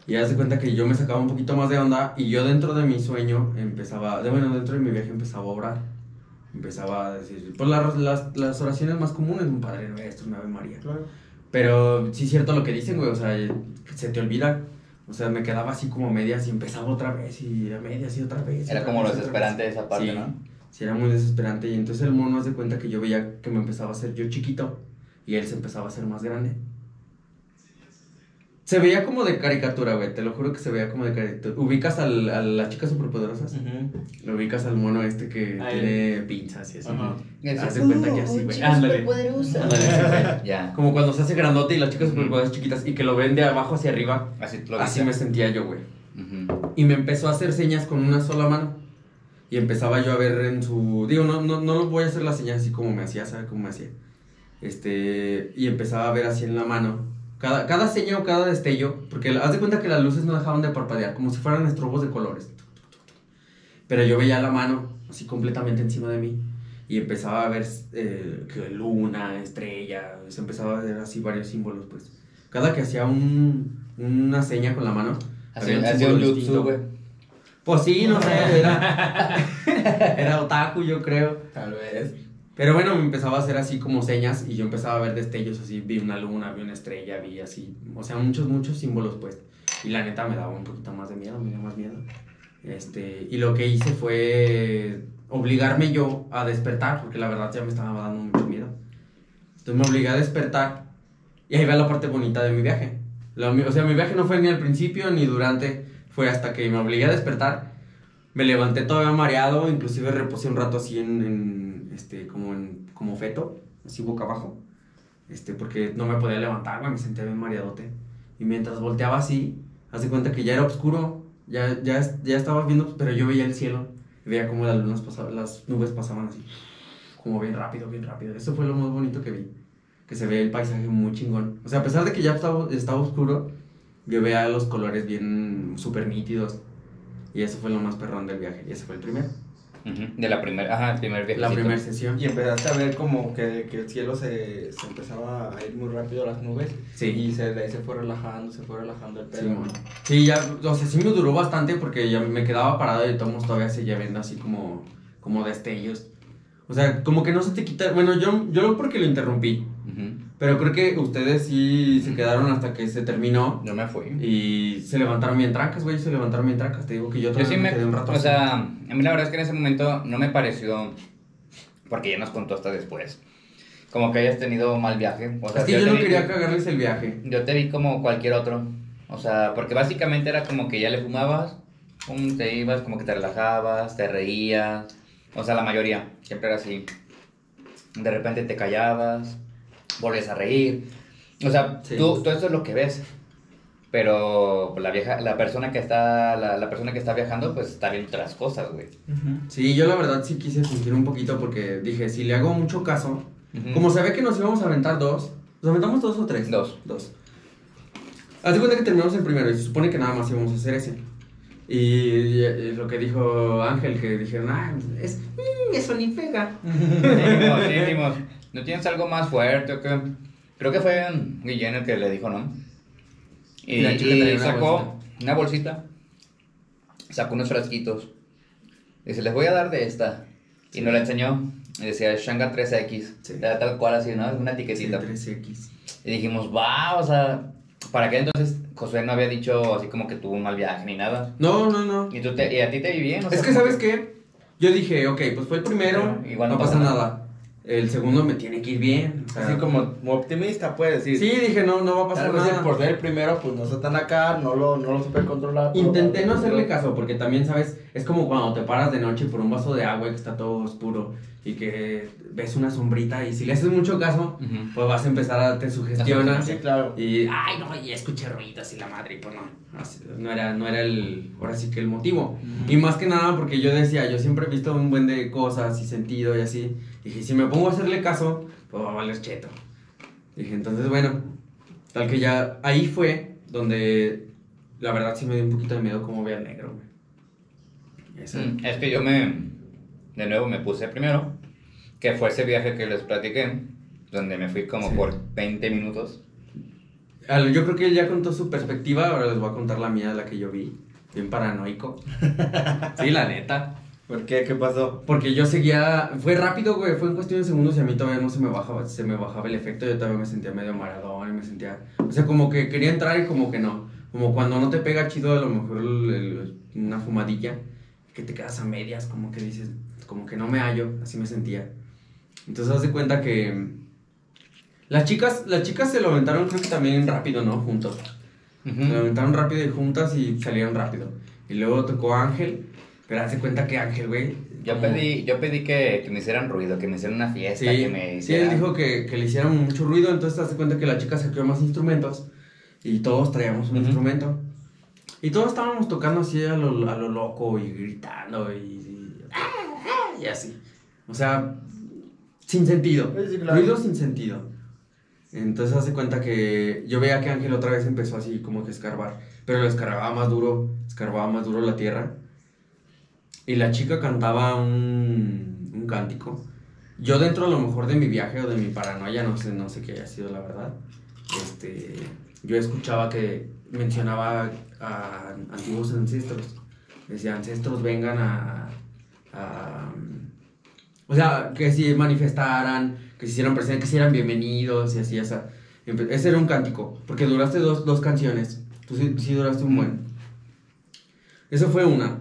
Y haz de cuenta que yo me sacaba un poquito más de onda y yo dentro de mi sueño empezaba, de, bueno, dentro de mi viaje empezaba a orar. Empezaba a decir, pues la- las, las oraciones más comunes, un Padre Nuestro, un Ave María. Claro. Pero sí es cierto lo que dicen, güey, o sea, se te olvida. O sea, me quedaba así como a medias y empezaba otra vez y a medias y otra vez. y Era otra como vez, desesperante esa parte, Sí. ¿no? Sí, era muy desesperante. Y entonces el mono hace cuenta que yo veía que me empezaba a hacer yo chiquito y él se empezaba a hacer más grande. Se veía como de caricatura, güey. Te lo juro que se veía como de caricatura. Ubicas al, a las chicas superpoderosas. Lo ubicas al mono este que tiene pinzas y así. Haz de cuenta que así, güey. Ándale. Ya. Como cuando se hace grandote y las chicas superpoderosas chiquitas y que lo ven de abajo hacia arriba. Así lo Así me sentía yo, güey. Ujú. Y me empezó a hacer señas con una sola mano. Y empezaba yo a ver en su... Digo, no, no, no voy a hacer las señas así como me hacía, ¿sabe cómo me hacía? Este... Y empezaba a ver así en la mano. Cada, cada seña o cada destello, porque haz de cuenta que las luces no dejaban de parpadear, como si fueran estrobos de colores. Pero yo veía la mano así completamente encima de mí. Y empezaba a ver eh, que luna, estrella, se empezaba a ver así varios símbolos, pues. Cada que hacía un, una seña con la mano, símbolo un distinto. güey. Pues sí, no sé, era, era otaku, yo creo. Tal vez. Pero bueno, me empezaba a hacer así como señas y yo empezaba a ver destellos así, vi una luna, vi una estrella, vi así, o sea, muchos, muchos símbolos pues. Y la neta me daba un poquito más de miedo, me dio más miedo. Este, y lo que hice fue obligarme yo a despertar, porque la verdad ya me estaba dando mucho miedo. Entonces me obligué a despertar y ahí va la parte bonita de mi viaje. Mi- o sea, mi viaje no fue ni al principio ni durante, fue hasta que me obligué a despertar. Me levanté todavía mareado, inclusive reposé un rato así en, este, como en, como feto, así boca abajo, este, porque no me podía levantar, güey, me sentía bien mareadote. Y mientras volteaba así, hace cuenta que ya era oscuro, ya, ya, ya estaba viendo, pero yo veía el cielo, veía como las nubes pasaban así, como bien rápido, bien rápido. Eso fue lo más bonito que vi, que se ve el paisaje muy chingón. O sea, a pesar de que ya estaba, estaba oscuro, yo veía los colores bien súper nítidos. Y eso fue lo más perrón del viaje. Y ese fue el primero. De la primera, ajá, el primer viaje. La primera sesión. Y empezaste a ver como que, que el cielo se, se empezaba a ir muy rápido las nubes. Sí. Y se, de ahí se fue relajando, se fue relajando el Sí, pelo. mon. Sí, ya, o sea, sí me duró bastante porque ya me quedaba parado y tomos todavía seguía viendo así como, como destellos. O sea, como que no se te quita. Bueno, yo, yo porque lo interrumpí. Ujú. Pero creo que ustedes sí se quedaron hasta que se terminó. Yo me fui. Y se levantaron bien trancas, güey. Se levantaron bien trancas. Te digo que yo Yo sí me, quedé un rato o así. sea, a mí la verdad es que en ese momento no me pareció, porque ya nos contó hasta después, como que hayas tenido mal viaje. O sea, Es que yo te no vi- quería cagarles el viaje. Yo te vi como cualquier otro, o sea, porque básicamente era como que ya le fumabas, pum, te ibas, como que te relajabas, te reías, o sea, la mayoría, siempre era así. De repente te callabas, volvías a reír. O sea, Sí. tú, tú eso es lo que ves. Pero la vieja, la persona que está, la, la persona que está viajando, pues está viendo otras cosas, güey. Sí, yo la verdad sí quise fingir un poquito porque dije, si le hago mucho caso, Ujú. como se ve que nos íbamos a aventar dos, ¿nos aventamos dos o tres? Dos. Dos. Haz de cuenta que terminamos el primero y se supone que nada más íbamos a hacer ese. Y, eh, lo que dijo Ángel, que dijeron, ah, es, mm, eso ni pega. Sí, ¿no tienes algo más fuerte o qué? Creo que fue Guillén el que le dijo, ¿no? Y, Y la chica y traía una sacó bolsita. una bolsita, sacó unos frasquitos. Dice, les voy a dar de esta. Y Sí. nos la enseñó. Y decía, Shanga 3X. Sí. Era tal cual así, ¿no? Una Sí, etiquetita. 3X. Y dijimos, va, o sea, ¿para qué entonces Josué no había dicho así como que tuvo un mal viaje ni nada? No, no, no. Y, tú te, y a ti te vi bien, o sea, Es que, ¿sabes qué? Yo dije, ok, pues fue el primero, Igual no, no pasa pasa nada. El segundo me tiene que ir bien. o sea, Así como, como optimista, puedes decir. Sí, dije, no, no va a pasar nada. por ser el primero, pues no está tan acá, no lo, no lo supe controlar. Intenté no hacerle caso, porque también, ¿sabes? Es como cuando te paras de noche por un vaso de agua que está todo oscuro y que ves una sombrita y si le haces mucho caso, pues vas a empezar a te sugestionas Sí, claro. y, ay, no, y escuché ruidos y la madre, y pues no, no era, no era el, ahora sí que el motivo. Y más que nada porque yo decía, yo siempre he visto un buen de cosas y sentido y así, dije, si me pongo a hacerle caso, pues va a valer cheto. Dije, entonces, bueno, tal que ya, ahí fue donde, la verdad sí me dio un poquito de miedo como ve al negro, güey. Mm, Es que yo me, de nuevo me puse primero, que fue ese viaje que les platiqué, donde me fui como Sí. por 20 minutos. Yo creo que él ya contó su perspectiva, ahora les voy a contar la mía, la que yo vi. Bien paranoico. Sí, la neta. ¿Por qué? ¿Qué pasó? Porque yo seguía, fue rápido, güey, fue en cuestión de segundos y a mí todavía no se me bajaba, se me bajaba el efecto, yo todavía me sentía medio maradón y me sentía, o sea, como que quería entrar y como que no, como cuando no te pega chido a lo mejor el- el- una fumadilla, que te quedas a medias, como que dices, como que no me hallo, así me sentía. Entonces haz de cuenta que las chicas, las chicas se lo aventaron creo que también rápido, ¿no? Juntos. Se lo aventaron rápido y juntas y salieron rápido. Y luego tocó Ángel, pero haz de cuenta que Ángel, güey. Yo como- pedí, yo pedí que, que me hicieran ruido, que me hicieran una fiesta, Sí, que me sí, él hicieran... dijo que, que le hicieran mucho ruido, entonces das cuenta que la chica sacó más instrumentos y todos traíamos un Ujú. instrumento. Y todos estábamos tocando así a lo, a lo loco y gritando y, y, y así. O sea, sin sentido. Sí, claro. Ruido sin sentido. Entonces hace cuenta que yo veía que Ángel otra vez empezó así como que a escarbar, pero lo escarbaba más duro, escarbaba más duro la tierra. Y la chica cantaba un, un cántico. Yo dentro a lo mejor de mi viaje o de mi paranoia, no sé, no sé qué haya sido la verdad, este, yo escuchaba que mencionaba a antiguos ancestros. Decía, ancestros vengan a, a- O sea, que si manifestaran, que se hicieran presentes, que se hicieran bienvenidos y así, o sea. Ese era un cántico, porque duraste dos, dos canciones. Tú sí, sí duraste un buen. Eso fue una.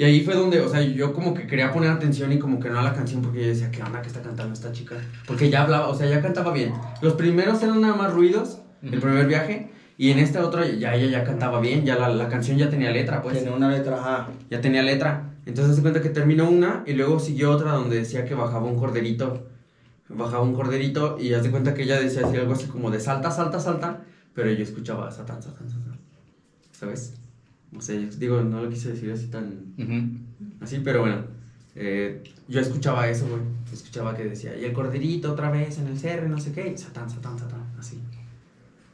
Y ahí fue donde, o sea, yo como que quería poner atención y como que no a la canción porque yo decía, ¿qué onda que está cantando esta chica? Porque ya hablaba, o sea, ya cantaba bien. Los primeros eran nada más ruidos, el Ujú. primer viaje, y en este otro ya ella ya cantaba bien, ya la, la canción ya tenía letra, pues. Tiene una letra, ajá. Ya tenía letra. Entonces se cuenta que terminó una y luego siguió otra donde decía que bajaba un corderito. Bajaba un corderito y haz de cuenta que ella decía así algo así como de salta, salta, salta. Pero yo escuchaba satán, satán, satán. ¿Sabes? O sea, yo digo, no lo quise decir así tan... Así, pero bueno. eh, yo escuchaba eso, güey. Escuchaba que decía, y el corderito otra vez en el cerro, no sé qué. y satán, satán, satán. Así.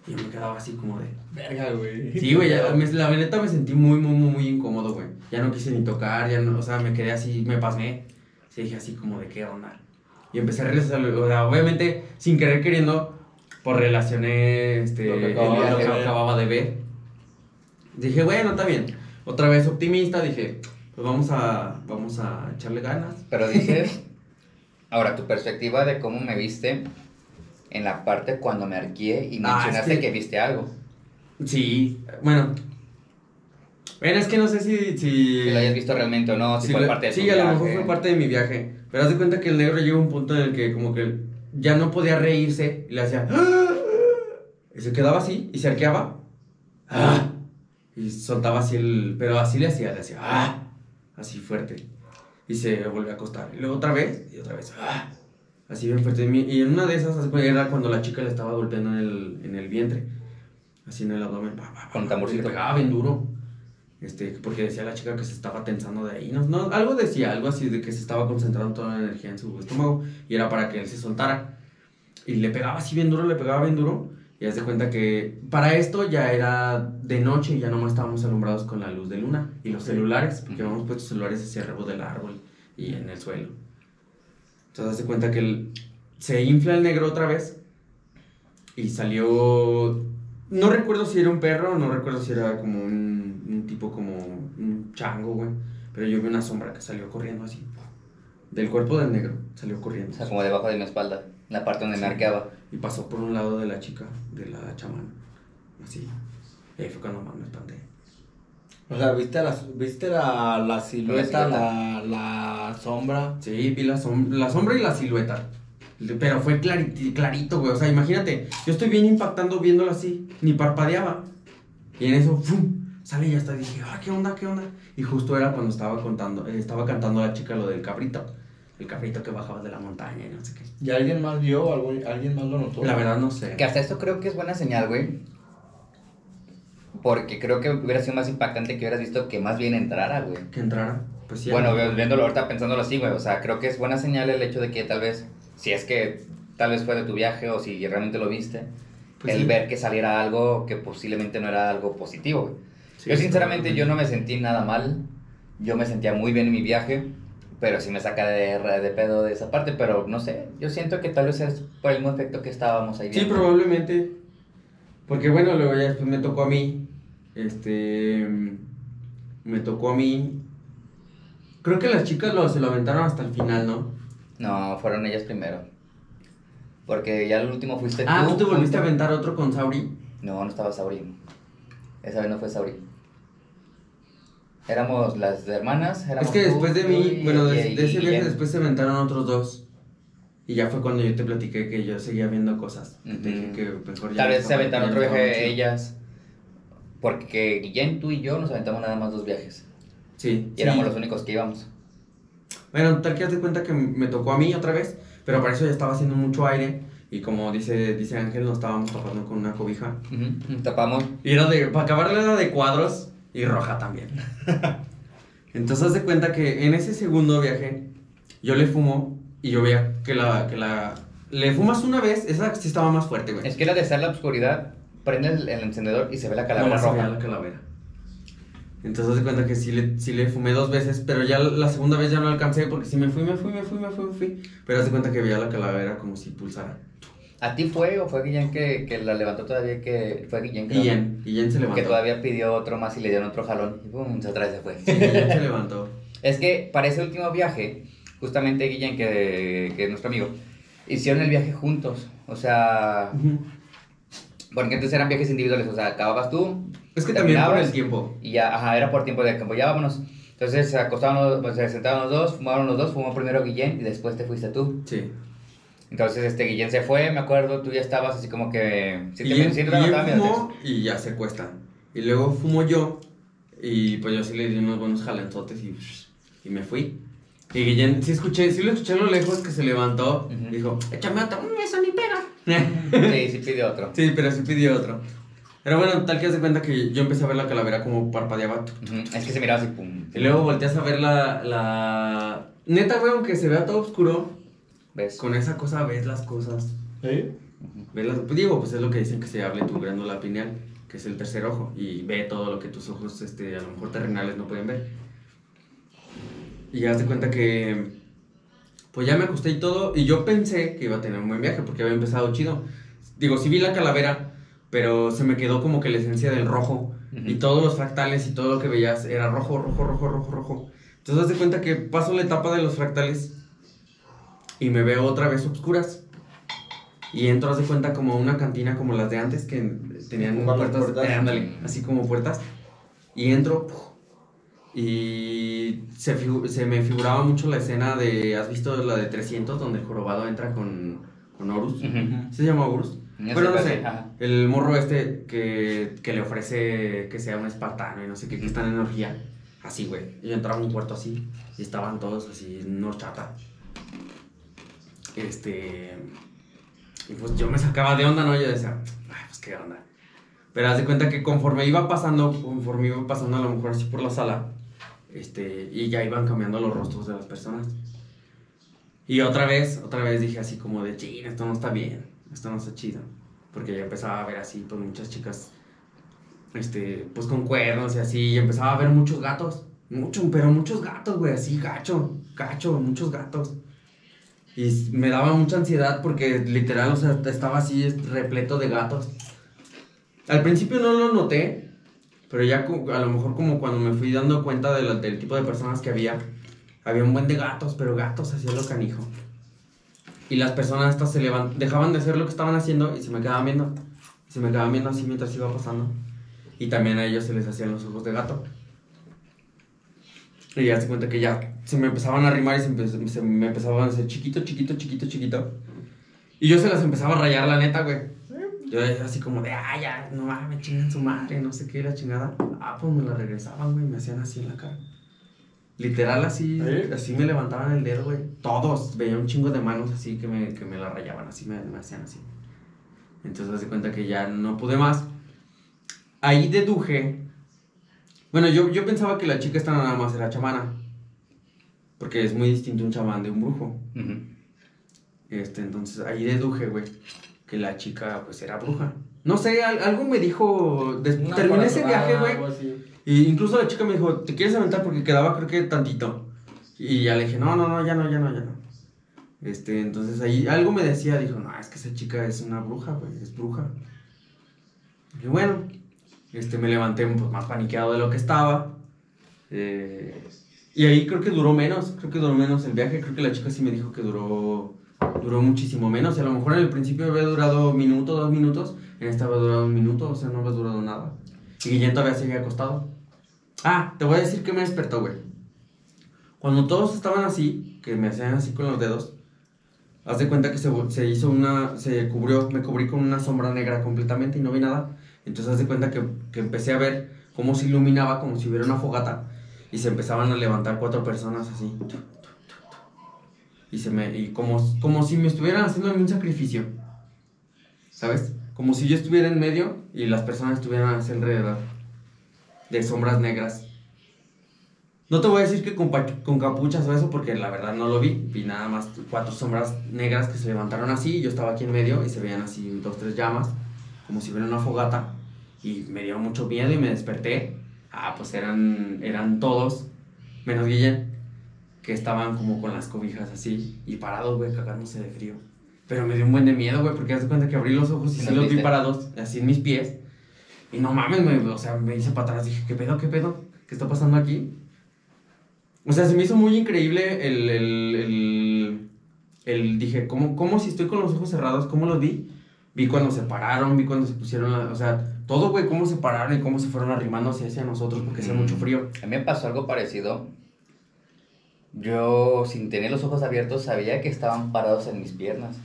Y yo me quedaba así como de... Verga, güey. Sí, güey, la neta me sentí muy, muy, muy, muy incómodo, güey. Ya no quise ni tocar, ya no, o sea, me quedé así, me pasmé. Sí, dije así como de qué onda. Y empecé a realizar, o sea, obviamente, sin querer queriendo, pues relacioné este, Lo que el- lo acababa de ver. Dije, bueno, está bien. Otra vez optimista, dije, pues vamos a, vamos a echarle ganas. Pero dices, ahora, tu perspectiva de cómo me viste en la parte cuando me arqué y Ah, mencionaste es que- que... viste algo. Sí, bueno. Bueno, es que no sé si... si... Si lo hayas visto realmente o no, si fue lo- parte de tu sí, a lo mejor fue parte de mi viaje. Pero haz de cuenta que el negro llegó a un punto en el que como que ya no podía reírse y le hacía... "Ah", Y se quedaba así y se arqueaba. "Ah", Y soltaba así el... Pero así le hacía, le hacía... "Ah", Así fuerte. Y se volvió a acostar. Y luego otra vez y otra vez. "Ah", Así bien fuerte. Y en una de esas era cuando la chica le estaba golpeando en el, en el vientre. Así en el abdomen. Con tamborcito. Le pegaba bien duro. Este, porque decía la chica que se estaba tensando de ahí. No, no, algo decía, algo así de que se estaba concentrando toda la energía en su estómago y era para que él se soltara. Y le pegaba así bien duro, le pegaba bien duro. Y haz de cuenta que para esto ya era de noche y ya nomás estábamos alumbrados con la luz de luna y los celulares, porque habíamos puesto celulares hacia arriba del árbol y en el suelo. Entonces haz de cuenta que el- se infla el negro otra vez y salió. No recuerdo si era un perro, no recuerdo si era como un, un tipo como un chango, güey. Pero yo vi una sombra que salió corriendo así. Del cuerpo del negro, salió O corriendo. sea, como debajo de mi espalda, la parte donde me arqueaba. Y pasó por un lado de la chica, de la chamana. Así. Y ahí fue cuando más me espanté. O sea, ¿viste la, viste la, la silueta, la, la sombra? Sí, vi la, som- la sombra y la silueta. Pero fue clarito, clarito, güey. O sea, imagínate, yo estoy bien impactando viéndolo así, ni parpadeaba. Y en eso, ¡fum! Sale y ya está. Dije, ah, ¿qué onda, qué onda? Y justo era cuando estaba contando, estaba cantando la chica lo del cabrito. El cabrito que bajaba de la montaña y no sé qué. ¿Y alguien más vio? ¿Algo, ¿Alguien más lo notó? La verdad no sé. Que hasta esto creo que es buena señal, güey. Porque creo que hubiera sido más impactante que hubieras visto que más bien entrara, güey. Que entrara. Pues sí. Bueno, algo. viéndolo ahorita, pensándolo así, güey. O sea, creo que es buena señal el hecho de que tal vez, si es que tal vez fue de tu viaje o si realmente lo viste, Pues el sí. ver que saliera algo que posiblemente no era algo positivo, güey. Sí, yo sinceramente yo no me sentí nada mal. Yo me sentía muy bien en mi viaje, pero sí me saca de, de pedo de esa parte, pero no sé, yo siento que tal vez es por el mismo efecto que estábamos ahí Sí, probablemente. Porque bueno, luego ya después me tocó a mí. Este. Me tocó a mí. Creo que las chicas lo, se lo aventaron hasta el final, ¿no? No, fueron ellas primero. Porque ya el último fuiste tú. Ah, ¿tú te volviste a aventar otro con Sauri? No, no estaba Sauri. Esa vez no fue Sauri. Éramos las hermanas. Éramos Es que después de mí, y- bueno, de, y- de ese viaje después se aventaron otros dos. Y ya fue cuando yo te platiqué que yo seguía viendo cosas. Te dije Ujú. que mejor ya Tal vez se aventaron otro viaje ellas. Porque Guillem, tú y yo nos aventamos nada más dos viajes. Sí. Y éramos sí. los únicos que íbamos. Bueno, tal que haz de cuenta que me tocó a mí otra vez, pero para eso ya estaba haciendo mucho aire. Y como dice, dice Ángel, nos estábamos tapando con una cobija. Ujú, Tapamos. Y era de, para acabarla era de cuadros y roja también. Entonces haz de cuenta que en ese segundo viaje yo le fumo y yo veía que la, que la... Le fumas una vez, esa sí estaba más fuerte, güey. Es que la de estar en la oscuridad, prende el, el encendedor y se ve la calavera se veía roja. la calavera. Entonces haz de cuenta que sí le, sí le fumé dos veces, pero ya la segunda vez ya no alcancé porque sí me fui, me fui, me fui, me fui, me fui. Pero haz de cuenta que veía la calavera como si pulsara. ¿A ti fue o fue Guillem que, que la levantó todavía? que Fue ¿no? Jen, y Jen se levantó. Que todavía pidió otro más y le dieron otro jalón. Y pum, se otra vez se fue. Sí, Jen se levantó. Es que para ese último viaje, justamente Guillem, que, que es nuestro amigo, hicieron el viaje juntos. O sea, porque antes eran viajes individuales. O sea, acababas tú. Es que también por el tiempo. Y ya, ajá, era por tiempo de campo, ya vámonos. Entonces se acostaban, los- pues, se sentaban los dos, fumaron los dos, fumó primero Guillem y después te fuiste tú. Sí. Entonces este Guillem se fue, me acuerdo, tú ya estabas así como que... Sí, y te, medio fumó y ya se cuesta. Y luego fumo yo y pues yo sí le di unos buenos jalenzotes y, y me fui. Y Guillén, sí escuché, sí lo escuché a lo lejos que se levantó Ujú. y dijo, échame otro, "Mm, eso ni pega. Sí, sí pide otro. sí, pero sí pidió otro. Pero bueno, tal que haz de cuenta que yo empecé a ver la calavera como parpadeaba. Ujú, Es que se miraba así, pum. Y luego volteas a ver la, la... Neta, güey, aunque se vea todo oscuro, ¿Ves? con esa cosa ves las cosas. ¿Sí? Ves las- pues digo, pues es lo que dicen que se hable tu glándula pineal, que es el tercer ojo, y ve todo lo que tus ojos, este, a lo mejor terrenales no pueden ver. Y ya te cuenta que, pues ya me acosté y todo, y yo pensé que iba a tener un buen viaje, porque había empezado chido. Digo, sí vi la calavera, pero se me quedó como que la esencia del rojo, y todos los fractales y todo lo que veías era rojo, rojo, rojo, rojo, rojo. Entonces haz de cuenta que paso la etapa de los fractales y me veo otra vez oscuras. Y entro, haz de cuenta, como una cantina como las de antes, que tenían puertas, puertas. eh, ándale, así como puertas. Y entro, y se, se me figuraba mucho la escena de, ¿has visto la de 300, donde el jorobado entra con, con Horus? Ujú. ¿Se llama Horus? Bueno, no sé, el morro este que, que le ofrece que sea un espartano y no sé qué, que está en energía. Así, güey. Y yo entraba a un cuarto así y estaban todos así, en horchata. Este. Y pues yo me sacaba de onda, ¿no? Yo decía, ay, pues qué onda. Pero haz de cuenta que conforme iba pasando, conforme iba pasando a lo mejor así por la sala, este, y ya iban cambiando los rostros de las personas. Y otra vez, otra vez dije así como de, ching, esto no está bien, esto no está chido. Porque ya empezaba a ver así, pues muchas chicas, este, pues con cuernos y así, y empezaba a ver muchos gatos. Mucho, pero muchos gatos, güey, así, gacho, gacho, muchos gatos. Y me daba mucha ansiedad porque literal, o sea, estaba así repleto de gatos. Al principio no lo noté, pero ya a lo mejor como cuando me fui dando cuenta de la- del tipo de personas que había, había un buen de gatos, pero gatos hacía lo canijo. Y las personas estas se levan- dejaban de hacer lo que estaban haciendo y se me quedaban viendo. Se me quedaban viendo así mientras iba pasando. Y también a ellos se les hacían los ojos de gato. Y ya se cuenta que ya se me empezaban a arrimar y se, empe- se me empezaban a hacer chiquito, chiquito, chiquito, chiquito. Y yo se las empezaba a rayar, la neta, güey. Yo así como de, ah, ya, no mames, chingan su madre, no sé qué, la chingada. Ah, pues me la regresaban, güey, me hacían así en la cara. Literal, así, ¿Eh? así me levantaban el dedo, güey. Todos, veía un chingo de manos así que me, que me la rayaban, así me, me hacían así. Entonces, haz de cuenta que ya no pude más. Ahí deduje. Bueno, yo, yo pensaba que la chica esta nada más era chamana. Porque es muy distinto un chamán de un brujo. Este, entonces ahí deduje, güey, que la chica pues era bruja. No sé, al- algo me dijo. des- terminé ese viaje, güey. Y incluso la chica me dijo, ¿te quieres aventar? Porque quedaba creo que tantito. Y ya le dije, no, no, no, ya no, ya no, ya no. Este, entonces ahí algo me decía, dijo, no, es que esa chica es una bruja, güey, es bruja. Y bueno, este, me levanté pues, más paniqueado de lo que estaba. Eh, y ahí creo que duró menos, creo que duró menos el viaje. Creo que la chica sí me dijo que duró, duró muchísimo menos. A lo mejor en el principio había durado un minuto, dos minutos. En esta había durado un minuto, o sea, no había durado nada. Y Guillén todavía seguía acostado. Ah, te voy a decir que me despertó, güey. Cuando todos estaban así, que me hacían así con los dedos, haz de cuenta que se, se hizo una, se cubrió, me cubrí con una sombra negra completamente y no vi nada. Entonces haz de cuenta que, que empecé a ver cómo se iluminaba, como si hubiera una fogata, y se empezaban a levantar cuatro personas así. Y se me, y como, como si me estuvieran haciendo un sacrificio. ¿Sabes? Como si yo estuviera en medio y las personas estuvieran hacia alrededor. De sombras negras. No te voy a decir que con, con capuchas o eso, porque la verdad no lo vi. Vi nada más cuatro sombras negras que se levantaron así. Yo estaba aquí en medio y se veían así dos, tres llamas, como si hubiera una fogata. Y me dio mucho miedo y me desperté. Ah, pues eran, eran todos, menos Guillén, que estaban como con las cobijas así y parados, güey, cagándose de frío. Pero me dio un buen de miedo, güey, porque haz de cuenta que abrí los ojos y ¿Y sí los vi parados, así en mis pies. Y no mames, me, o sea, me hice para atrás, dije, ¿qué pedo, qué pedo? ¿Qué está pasando aquí? O sea, se me hizo muy increíble el, el, el, el- dije, ¿cómo, ¿cómo si estoy con los ojos cerrados? ¿Cómo los vi? Vi cuando se pararon, vi cuando se pusieron, la- o sea, todo, güey, cómo se pararon y cómo se fueron arrimando hacia, nosotros porque hacía Mm. mucho frío. A mí me pasó algo parecido. Yo, sin tener los ojos abiertos, sabía que estaban parados en mis piernas.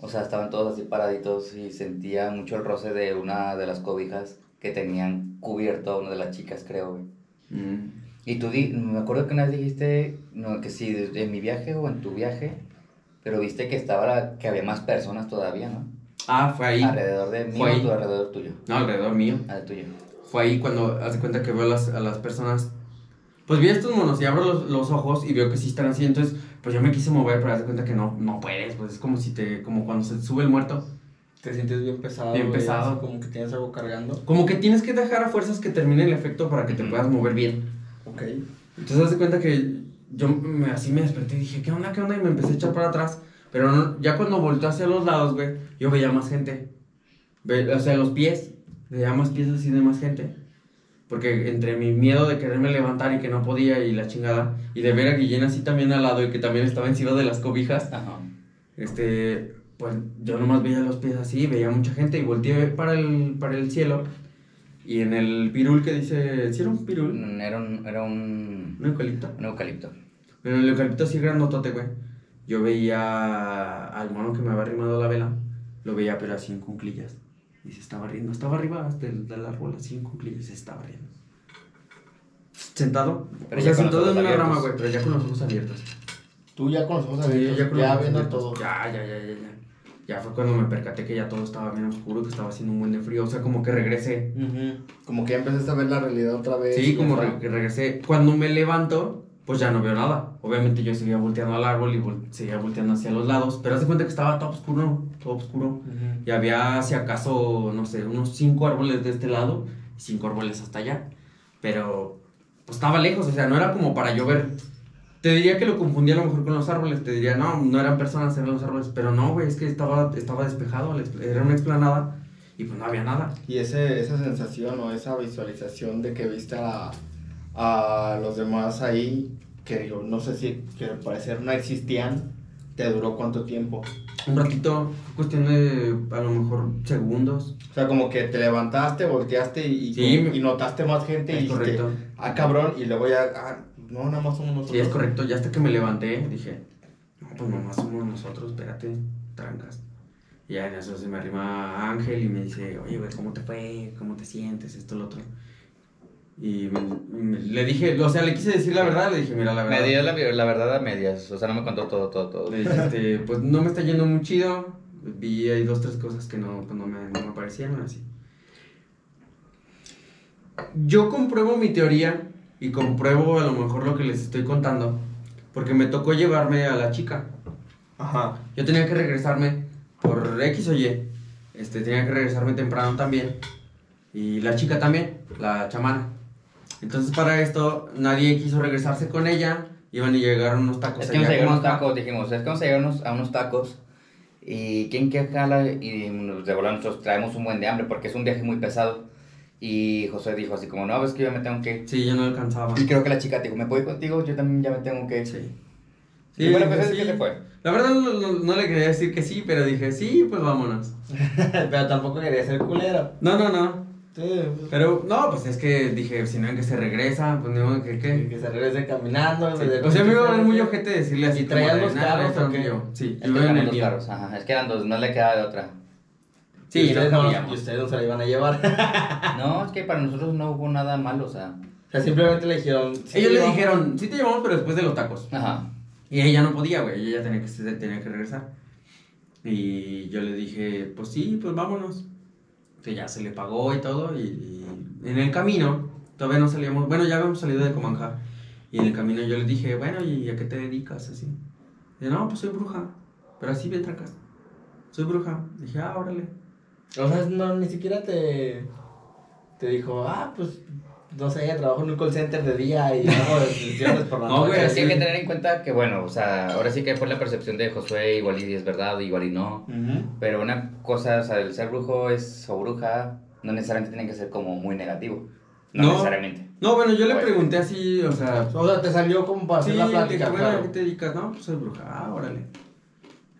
O sea, estaban todos así paraditos y sentía mucho el roce de una de las cobijas que tenían cubierto a una de las chicas, creo, güey. Mm. Y tú, di- me acuerdo que una vez dijiste, no, que sí, en mi viaje o en tu viaje, pero viste que estaba, la- que había más personas todavía, ¿no? Ah, fue ahí. Alrededor de mí Fue ahí. o alrededor tuyo. No, alrededor mío. Al tuyo. Fue ahí cuando hace cuenta que veo a las, a las personas. Pues vi a estos monos y abro los, los ojos y veo que sí están así. Entonces, pues yo me quise mover, pero hace cuenta que no, no puedes. Pues es como si te, como cuando se sube el muerto. Te sientes bien pesado. Bien güey, pesado. así Como que tienes algo cargando. Como que tienes que dejar a fuerzas que termine el efecto para que te Ujú. puedas mover bien. Ok. Entonces, hace cuenta que yo me, así me desperté y dije, ¿qué onda, qué onda? Y me empecé a echar para atrás. Pero no- ya cuando volteé hacia los lados, güey, yo veía más gente. Ve- o sea, los pies. Veía más pies así de más gente. Porque entre mi miedo de quererme levantar y que no podía y la chingada, y de ver a Guillén así también al lado y que también estaba encima de las cobijas, Ajá. este, pues yo nomás veía los pies así, veía mucha gente y volteé para el, para el cielo. Y en el pirul que dice, ¿sí era un pirul? Mm, Era un, era un, ¿Un eucalipto? un eucalipto. Pero el eucalipto así grandotote, güey. Yo veía al mono que me había arrimado la vela. Lo veía, pero así en cunclillas. Y se estaba riendo. Estaba arriba del, del árbol, así en cunclillas. Se estaba riendo. Sentado. Pero o ya sea, sentado en una rama, güey. Pero ya con los ojos abiertos. Tú ya con los ojos Sí, abiertos. ya con ya los ojos viendo abiertos. todo. Ya, ya, ya, ya, ya. Ya fue cuando me percaté que ya todo estaba bien oscuro, que estaba haciendo un buen de frío. O sea, como que regresé. Ujú. Como que ya empezaste a ver la realidad otra vez. Sí, como Ya re- que regresé. Cuando me levanto, pues ya no veo nada. Obviamente yo seguía volteando al árbol y vol- seguía volteando hacia los lados. Pero haz de cuenta que estaba todo oscuro, todo oscuro. Ujú. Y había, si acaso, no sé, unos cinco árboles de este lado y cinco árboles hasta allá. Pero, pues estaba lejos, o sea, no era como para llover. Te diría que lo confundía a lo mejor con los árboles. Te diría, no, no eran personas, eran los árboles. Pero no, güey, es que estaba, estaba despejado, la era una explanada y pues no había nada. Y ese, esa sensación o esa visualización de que viste a, a los demás ahí, que yo no sé si que al parecer no existían, ¿te duró cuánto tiempo? Un ratito, cuestión de a lo mejor segundos. O sea, como que te levantaste, volteaste y, Sí, y, notaste más gente y dijiste, correcto. ah, cabrón, y luego ya, ah, no, nada más somos nosotros. Sí, es correcto. Ya hasta que me levanté, dije, no, pues nomás somos nosotros, espérate. trancas. Y ya en eso se me arrima Ángel y me dice, oye, güey, ¿cómo te fue? ¿Cómo te sientes? Esto, lo otro. Y le dije, o sea, le quise decir la verdad, le dije, mira, la verdad. Me dio la, la verdad a medias, o sea, no me contó todo, todo, todo. Le dije, este, pues no me está yendo muy chido. Vi ahí dos, tres cosas que no, pues, no, me, no me parecieron así. Yo compruebo mi teoría y compruebo a lo mejor lo que les estoy contando. Porque me tocó llevarme a la chica. Ajá. Yo tenía que regresarme por X o Y. Este, tenía que regresarme temprano también. Y la chica también, la chamana. Entonces para esto nadie quiso regresarse con ella. Iban a llegar unos tacos. Es que vamos a allá llegar a como unos tacos, dijimos, es que vamos a llegar a unos, a unos tacos. Y quién que jala, y nos- de verdad nosotros traemos un buen de hambre porque es un viaje muy pesado. Y José dijo así como, no, es que yo me tengo que ir. Sí, yo no alcanzaba. Y creo que la chica dijo, ¿me puedo ir contigo? Yo también ya me tengo que ir. Sí. Y bueno, pues dije, es que sí. se fue. La verdad no, no- no le quería decir que sí, pero dije, sí, pues vámonos. Pero tampoco quería ser culero. No, no, no. Sí, pues, Pero no, pues es que dije, si no en que se regresa, pues ni modo que qué. que se regrese caminando. Sí. desde- O sea, me iba a ver muy ojete decirle así. ¿Y traían los "Nah, carros o qué?" yo. Sí, yo en eran el dos mío. carros, ajá. Es que eran dos, no le quedaba de otra. y Sí, ustedes, no no, y ustedes no se la iban a llevar. No, es que para nosotros no hubo nada malo, o sea. o sea, simplemente le dijeron. sí, Ellos le dijeron, sí te llevamos, pero después de los tacos. Ajá. Y ella no podía, güey, ella tenía que, tenía que regresar. Y yo le dije, pues sí, pues vámonos. Que ya se le pagó y todo. Y, y en el camino, todavía no salíamos, bueno, ya habíamos salido de Comanja. Y en el camino yo le dije, bueno, ¿y a qué te dedicas? Así. Dice, no, pues soy bruja. Pero así bien trancas. Soy bruja. Dije, ah, órale. O sea, no, ni siquiera te. Te dijo, ah, pues. No sé, trabajo en un call center de día y hago decisiones por la No, noche. güey, Pero sí hay sí. que tener en cuenta que, bueno, o sea, ahora sí que fue la percepción de Josué, igual y es verdad, igual y no. Pero una cosa, o sea, el ser brujo es, o bruja, no necesariamente tiene que ser como muy negativo. No, No. necesariamente. No, bueno, yo le Bueno. pregunté así, o sea, O sea, te salió como para hacer Sí, la le plática. ¿a claro. qué te dedicas? No, pues soy bruja. Ah, órale.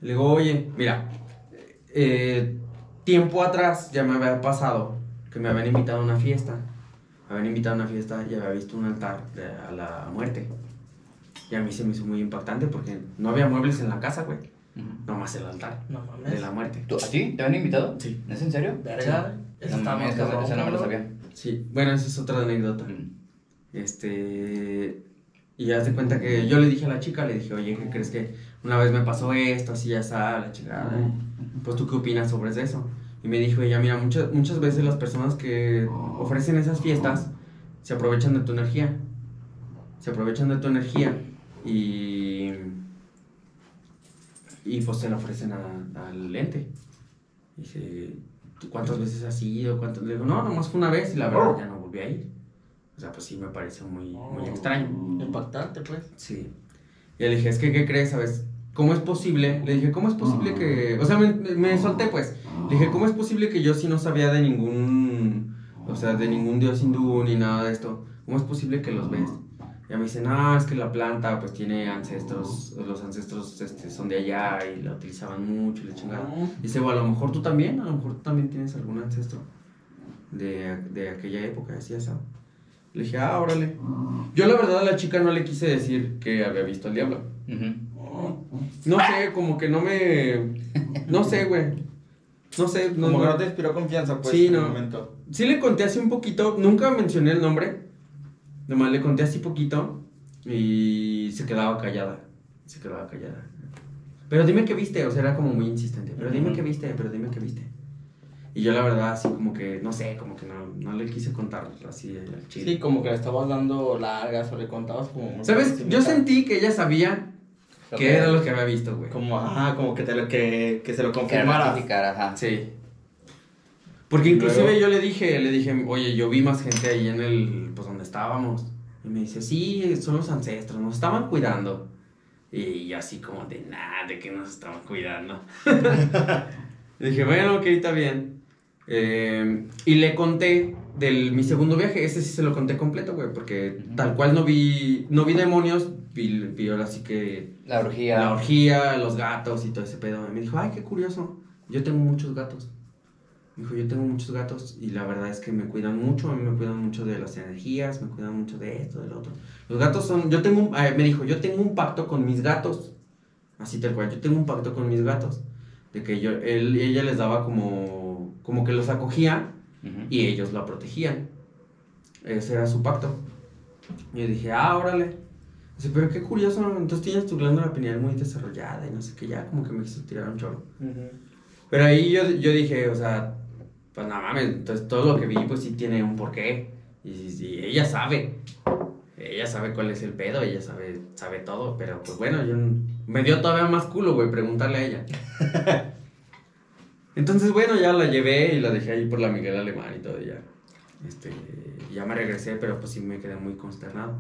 Le digo, oye, mira, eh, tiempo atrás ya me había pasado que me habían invitado a una fiesta. Me habían invitado a una fiesta y había visto un altar de- a la muerte. Y a mí se me hizo muy impactante porque no había muebles en la casa, güey. Ujú. Nomás el altar No mames. de la muerte. ¿Tú, ¿A ti? ¿Te habían invitado? Sí. ¿Es en serio? Verga. Eso No mames, más esa- esa no me lo sabía. Sí, bueno, esa es otra anécdota. Mm. Este. Y ya se cuenta que yo le dije a la chica, le dije, oye, ¿qué crees que una vez me pasó esto, así ya está, la chica? Pues tú qué opinas sobre eso? Y me dijo ella, mira, muchas, muchas veces las personas que ofrecen esas fiestas se aprovechan de tu energía. Se aprovechan de tu energía y. Y pues se la ofrecen a- al ente. Dice, ¿tú cuántas veces has ido? ¿Cuántas? Le digo, no, nomás fue una vez y la verdad ya no volví a ir. O sea, pues sí me pareció muy, muy extraño. Impactante, pues. Sí. Y le dije, es que, ¿qué crees? ¿Sabes? ¿Cómo es posible? Le dije, ¿cómo es posible que...? O sea, me- me solté, pues. Le dije, ¿cómo es posible que yo sí no sabía de ningún... O sea, de ningún dios hindú ni nada de esto? ¿Cómo es posible que los ves? Y me dice, no, es que la planta pues tiene ancestros, los ancestros este, son de allá y la utilizaban mucho y la chingada. Dice, bueno, a lo mejor tú también, a lo mejor tú también tienes algún ancestro de, de aquella época, así sabes. Le dije, ah, órale. Yo la verdad a la chica no le quise decir que había visto al diablo. Ujú. No sé, como que no me... No sé, güey. No sé, no, Como que no- no te inspiró confianza, pues. Sí, en el no. momento. Sí le conté así un poquito, nunca mencioné el nombre. Nomás le conté así poquito y se quedaba callada. Se quedaba callada. Pero dime qué viste, o sea, era como muy insistente. Pero dime qué viste, pero dime qué viste. Y yo la verdad así como que, no sé, como que no, no le quise contar así al chile. Sí, como que le estabas dando largas o le contabas como. ¿Sabes? Yo sentí que ella sabía Lo qué que- era lo que había visto, güey. Como, ajá, como que, te lo, que, que se lo confirmara. ajá. Sí. Porque inclusive luego- yo le dije, le dije, oye, yo vi más gente ahí en el, pues donde estábamos. Y me dice, sí, son los ancestros, nos estaban cuidando. Y yo así como de, nada, de que nos estaban cuidando. Le dije, bueno, ok, está bien. Eh, y le conté del mi segundo viaje, ese sí se lo conté completo, güey, porque tal cual no vi, no vi demonios, vi, vi ahora sí que La orgía. la orgía, los gatos y todo ese pedo. Y me dijo, ay, qué curioso. Yo tengo muchos gatos. Me dijo, yo tengo muchos gatos y la verdad es que me cuidan mucho. A mí me cuidan mucho de las energías, me cuidan mucho de esto, del otro. Los gatos son, yo tengo, un- ah, me dijo, yo tengo un pacto con mis gatos. Así tal cual, yo tengo un pacto con mis gatos. De que yo, él, ella les daba como, como que los acogía Ujú. y ellos la protegían. Ese era su pacto. Y yo dije, ah, órale. Pero qué curioso, entonces tienes tu glándula pineal muy desarrollada y no sé qué, ya como que me quiso tirar un chorro. Pero ahí yo, yo dije, o sea, pues nada mames, entonces todo lo que vi pues sí tiene un porqué. Y, y ella sabe, ella sabe cuál es el pedo, ella sabe, sabe todo, pero pues bueno, yo me dio todavía más culo, güey, preguntarle a ella. Entonces, bueno, ya la llevé y la dejé ahí por la Miguel Alemán y todo, y ya. Este, ya me regresé, pero pues sí me quedé muy consternado.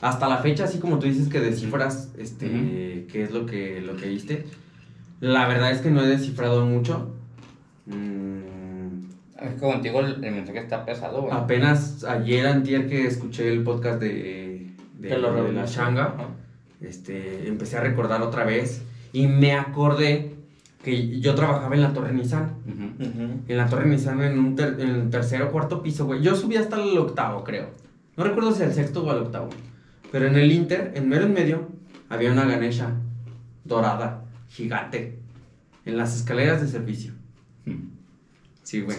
Hasta la fecha, así como tú dices que descifras, este, Ujú. qué es lo que, lo que viste. La verdad es que no he descifrado mucho. Mm, Es que contigo el, el mensaje está pesado, güey. apenas ayer, antier, que escuché el podcast de, de, lo de la changa, Ajá. este, empecé a recordar otra vez y me acordé que yo trabajaba en la Torre Nissan. En la Torre Nissan, en, un ter- en el tercer o cuarto piso, güey. Yo subí hasta el octavo, creo. No recuerdo si al sexto o al octavo. Pero en el Inter, en mero en medio, había una Ganesha dorada, gigante, en las escaleras de servicio. Sí, güey.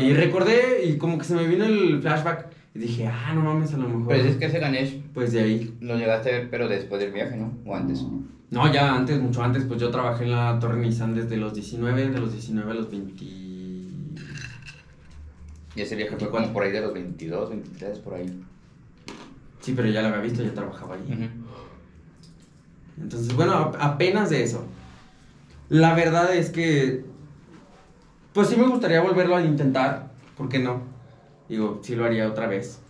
Y recordé y como que se me vino el flashback y dije, ah, no mames, a lo mejor. Pero es que ese Ganesh Pues de ahí. lo llegaste a ver, pero después del viaje, ¿no? O antes. No, ya antes, mucho antes, pues yo trabajé en la Torre Nissan desde los 19, de los 19 a los 20. Y ese viaje fue como por ahí de los 22, 23, por ahí. Sí, pero ya lo había visto, ya trabajaba ahí. Entonces, bueno, ap- apenas de eso. La verdad es que, pues sí me gustaría volverlo a intentar, ¿por qué no? Digo, sí lo haría otra vez.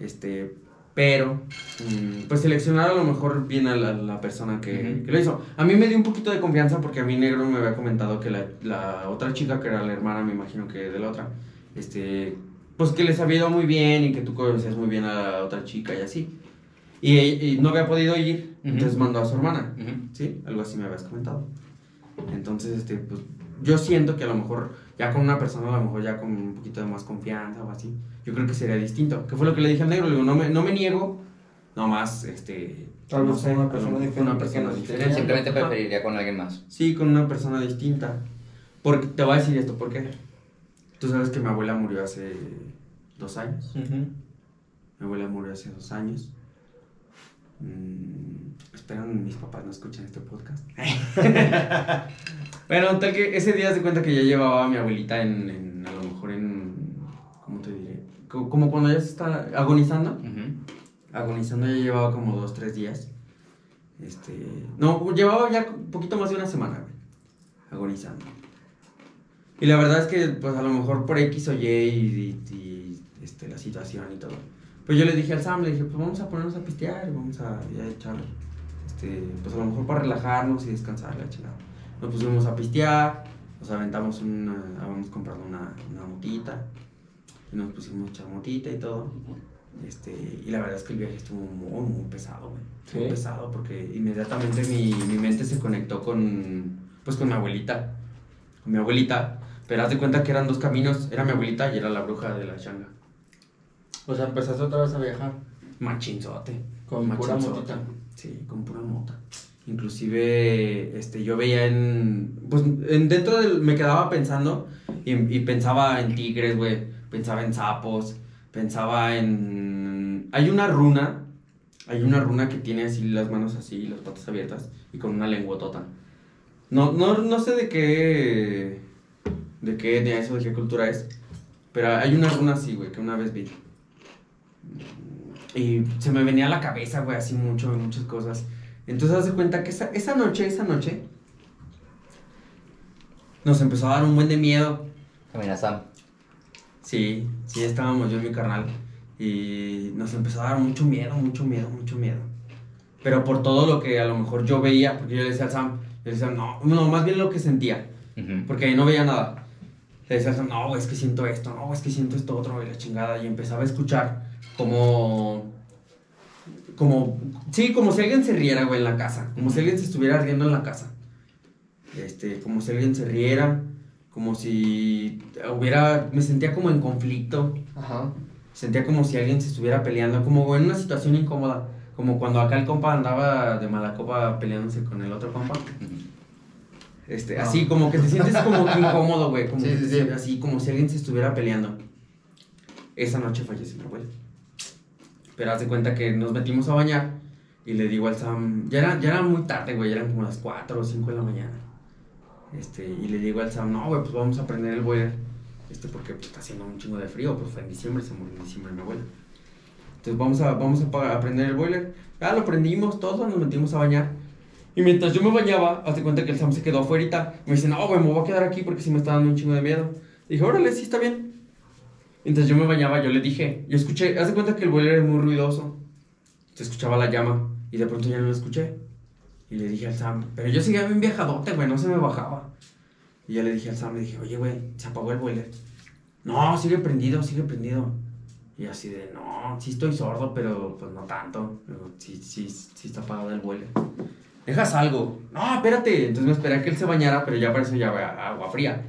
Este, pero, mm, pues seleccionar a lo mejor bien a la, la persona que, Ujú. que lo hizo. A mí me dio un poquito de confianza porque a mí Negro me había comentado que la, la otra chica, que era la hermana, me imagino que de la otra, este, pues que les había ido muy bien y que tú conocías muy bien a la otra chica y así. Y, y no había podido ir, Ujú. entonces mandó a su hermana. Ujú. Sí, algo así me habías comentado. Entonces, este, pues, yo siento que a lo mejor ya con una persona, a lo mejor ya con un poquito de más confianza o así, yo creo que sería distinto. Que fue lo que le dije al negro, le digo, no me, no me niego, nomás, este, Tal no vez sé, con una persona diferente una persona. Simplemente preferiría con alguien más. Sí, con una persona distinta. Porque, te voy a decir esto, ¿por qué? Tú sabes que mi abuela murió hace dos años. Mi abuela murió hace dos años. Mm, esperan mis papás no escuchen este podcast. bueno, tal que ese día se cuenta que ya llevaba a mi abuelita en, en, a lo mejor en, ¿cómo te diré? Co- Como cuando ya se está agonizando. Agonizando ya llevaba como dos, tres días. Este, no, llevaba ya un poquito más de una semana, güey, agonizando. Y la verdad es que, pues a lo mejor por X o Y y, y- y, este, la situación y todo. Pues yo le dije al Sam, le dije, pues vamos a ponernos a pistear, vamos a echar, este, pues a lo mejor para relajarnos y descansar la chingada. Nos pusimos a pistear, nos aventamos una, vamos comprando una, una motita, y nos pusimos a echar motita y todo. Este, y la verdad es que el viaje estuvo muy, muy pesado, güey. Muy pesado porque inmediatamente mi, mi mente se conectó con, pues con mi abuelita. Con mi abuelita. Pero haz de cuenta que eran dos caminos. Era mi abuelita y era la bruja de la changa. O sea, empezaste otra vez a viajar. Machinzote. Con pura Machinzote. motita. Sí, con pura mota. Inclusive, este, yo veía en, pues, en dentro del, me quedaba pensando y, pensaba en tigres, güey, pensaba en sapos, pensaba en, hay una runa, hay una runa que tiene así las manos así, y las patas abiertas y con una lenguotota. No, no, no sé de qué, de qué etnia es o de qué cultura es, pero hay una runa así, güey, que una vez vi. Y se me venía a la cabeza, güey, así mucho, muchas cosas. Entonces, haz de cuenta que esa, esa noche, esa noche, nos empezó a dar un buen de miedo. Camina Sam. Sí, sí, estábamos yo y mi carnal. Y nos empezó a dar mucho miedo, mucho miedo, mucho miedo. Pero por todo lo que a lo mejor yo veía, porque yo le decía al Sam, le decía, no, no, más bien lo que sentía, Ujú. porque no veía nada. Le decía al Sam, no, es que siento esto, no, es que siento esto otro, y la chingada. Y empezaba a escuchar como. Como. Sí, como si alguien se riera, güey, en la casa. Como si alguien se estuviera riendo en la casa. Este, como si alguien se riera. Como si hubiera. Me sentía como en conflicto. Ajá. Sentía como si alguien se estuviera peleando. Como en una situación incómoda. Como cuando acá el compa andaba de mala copa peleándose con el otro compa. Este, No. así como que te sientes como que incómodo, güey. Como Sí, que sí, te- sí. Así como si alguien se estuviera peleando. Esa noche falleció mi abuela. Pero haz de cuenta que nos metimos a bañar y le digo al Sam, ya era, ya era muy tarde, güey, eran como las 4 o 5 de la mañana. Este, y le digo al Sam, no, güey, pues vamos a prender el boiler. Este, porque pues, está haciendo un chingo de frío, pues fue en diciembre, se murió en diciembre mi abuela. Entonces vamos a, vamos a, a prender el boiler. Ya lo prendimos, todos nos metimos a bañar. Y mientras yo me bañaba, hazte cuenta que el Sam se quedó afuera. Me dice, no, güey, me voy a quedar aquí porque sí me está dando un chingo de miedo. dije, órale, sí está bien. Mientras yo me bañaba, yo le dije, yo escuché, haz de cuenta que el boiler es muy ruidoso. Se escuchaba la llama y de pronto ya no lo escuché. Y le dije al Sam, pero yo seguía bien viajadote, güey, no se me bajaba. Y ya le dije al Sam, le dije, oye, güey, se apagó el boiler. No, sigue prendido, sigue prendido. Y así de, no, sí estoy sordo, pero pues no tanto. Pero sí, sí, sí está apagado el boiler. ¿Dejas algo? No, espérate. Entonces me esperé a que él se bañara, pero ya para eso ya agua fría.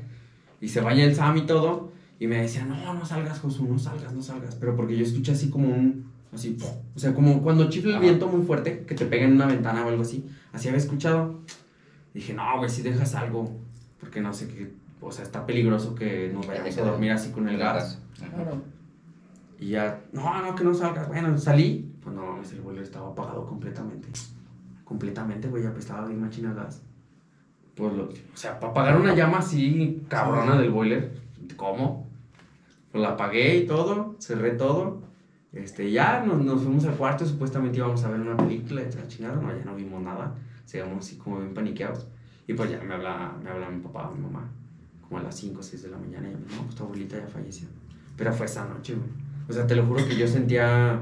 Y se baña el Sam y todo. Y me decía, no, no salgas, Josu, no salgas, no salgas. Pero porque yo escuché así como un, así, ¡pum! o sea, como cuando chifla el Ajá. viento muy fuerte, que te pega en una ventana o algo así. Así había escuchado. Dije, no, güey, si dejas algo. Porque no sé qué, o sea, está peligroso que nos vayamos a dormir así con el gas. Ajá. Y ya, no, no, que no salgas. Bueno, salí. Pues no el boiler estaba apagado completamente. Completamente, güey, apestaba bien machina gas. Pues lo, o sea, para apagar una llama así cabrona del boiler, ¿cómo? Pues la apagué y todo, cerré todo. Este, ya nos, nos fuimos al cuarto, supuestamente íbamos a ver una película la chingada, no, ya no vimos nada. Seguimos así como bien paniqueados. Y pues ya me habla, me habla mi papá, mi mamá, como a las 5 o 6 de la mañana. Y yo, no, pues tu abuelita ya falleció. Pero fue esa noche, güey. O sea, te lo juro que yo sentía.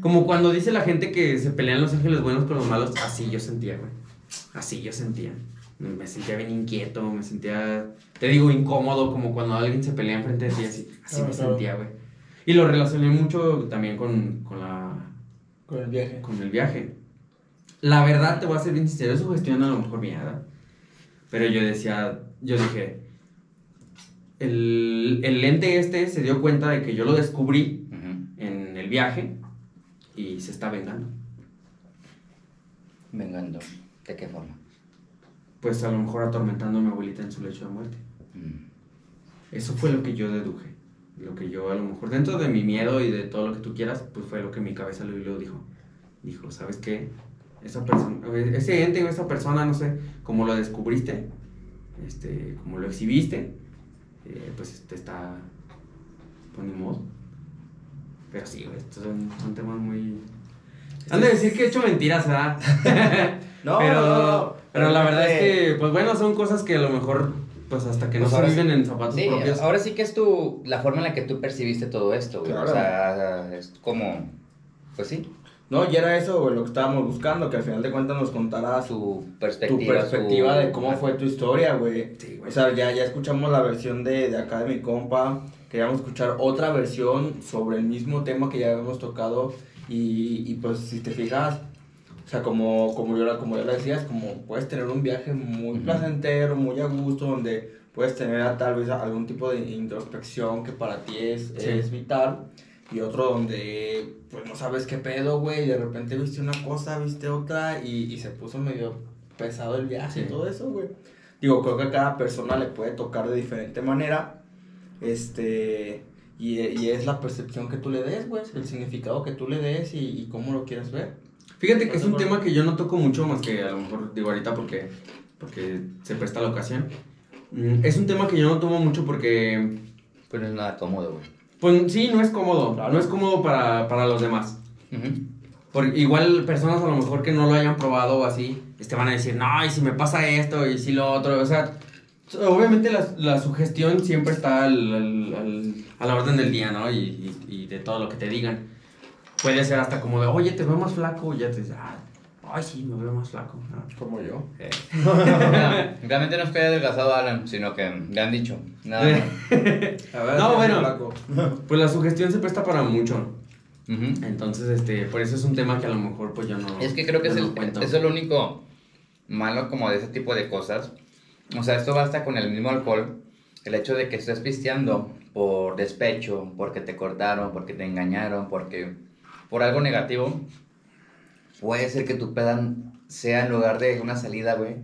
Como cuando dice la gente que se pelean los ángeles buenos con los malos, así yo sentía, güey. Así yo sentía. Me, sentía bien inquieto, me sentía, te digo, incómodo, como cuando alguien se pelea enfrente de ti, así. Así Claro, me claro. sentía, güey. Y lo relacioné mucho también con, con, la, Con el viaje. con el viaje. La verdad, te voy a ser bien sincero, eso gestión a lo mejor mía, ¿verdad? Pero yo decía, yo dije, el, el lente este se dio cuenta de que yo lo descubrí Ujú. en el viaje y se está vengando. Vengando. ¿De qué forma? Pues a lo mejor atormentando a mi abuelita en su lecho de muerte. Mm. Eso fue lo que yo deduje. Lo que yo a lo mejor, dentro de mi miedo y de todo lo que tú quieras, pues fue lo que mi cabeza lo, dijo. Dijo, ¿sabes qué? Esa persona, ese ente o esa persona, no sé, como lo descubriste, este, como lo exhibiste, eh, pues te está, pues ni modo. Pero sí, estos son, son temas muy... Han de decir que he hecho mentiras, ¿verdad? No, pero, no, no. Pero la verdad es que, pues bueno, son cosas que a lo mejor, pues hasta que Pues no se sí- viven en zapatos Sí, propios. ahora sí que es tu, la forma en la que tú percibiste todo esto, güey. Claro. O sea, es como, pues sí, No, y era eso, güey, lo que estábamos buscando, que al final de cuentas nos contara su, su tu perspectiva. perspectiva su- de cómo fue tu historia, güey. Sí, güey. O sea, ya, ya escuchamos la versión de, de acá de mi compa. Queríamos escuchar otra versión sobre el mismo tema que ya habíamos tocado. Y, y pues si te fijas, o sea, como, como, yo, como ya lo decías, como puedes tener un viaje muy Ujú. placentero, muy a gusto, donde puedes tener tal vez algún tipo de introspección que para ti es, Sí. es vital. Y otro donde pues no sabes qué pedo, güey, y de repente viste una cosa, viste otra y, y se puso medio pesado el viaje Sí. y todo eso, güey. Digo, creo que a cada persona le puede tocar de diferente manera. Este. Y, y es la percepción que tú le des, güey. El significado que tú le des y, y cómo lo quieres ver. Fíjate que es un tema que yo no toco mucho, más que a lo mejor digo ahorita porque, porque se presta la ocasión. Mm, Es un tema que yo no tomo mucho porque, Pues no es nada cómodo, güey. pues sí, no es cómodo. Claro. No es cómodo para, para los demás. Ujú. Por, igual personas a lo mejor que no lo hayan probado o así, este van a decir, no, y si me pasa esto, y si lo otro, o sea, obviamente la, la sugestión siempre está al- al- al- a la orden del día, ¿no? Y, y- y de todo lo que te digan. Puede ser hasta como de, oye, te veo más flaco, y ya te dices, ah, ay, sí, me veo más flaco. ¿no? Como yo. Eh, No, realmente no es que haya adelgazado Alan, sino que le han dicho. Nada más. A ver, No, bueno. flaco. Pues la sugestión se presta para mucho. Entonces, este, por eso es un tema que a lo mejor pues yo no. Es que creo que es no el- cuento. eso es lo único malo como de ese tipo de cosas. O sea, esto basta con el mismo alcohol. El hecho de que estés pisteando por despecho, porque te cortaron, porque te engañaron, porque por algo negativo, puede ser que tu peda sea en lugar de una salida, güey,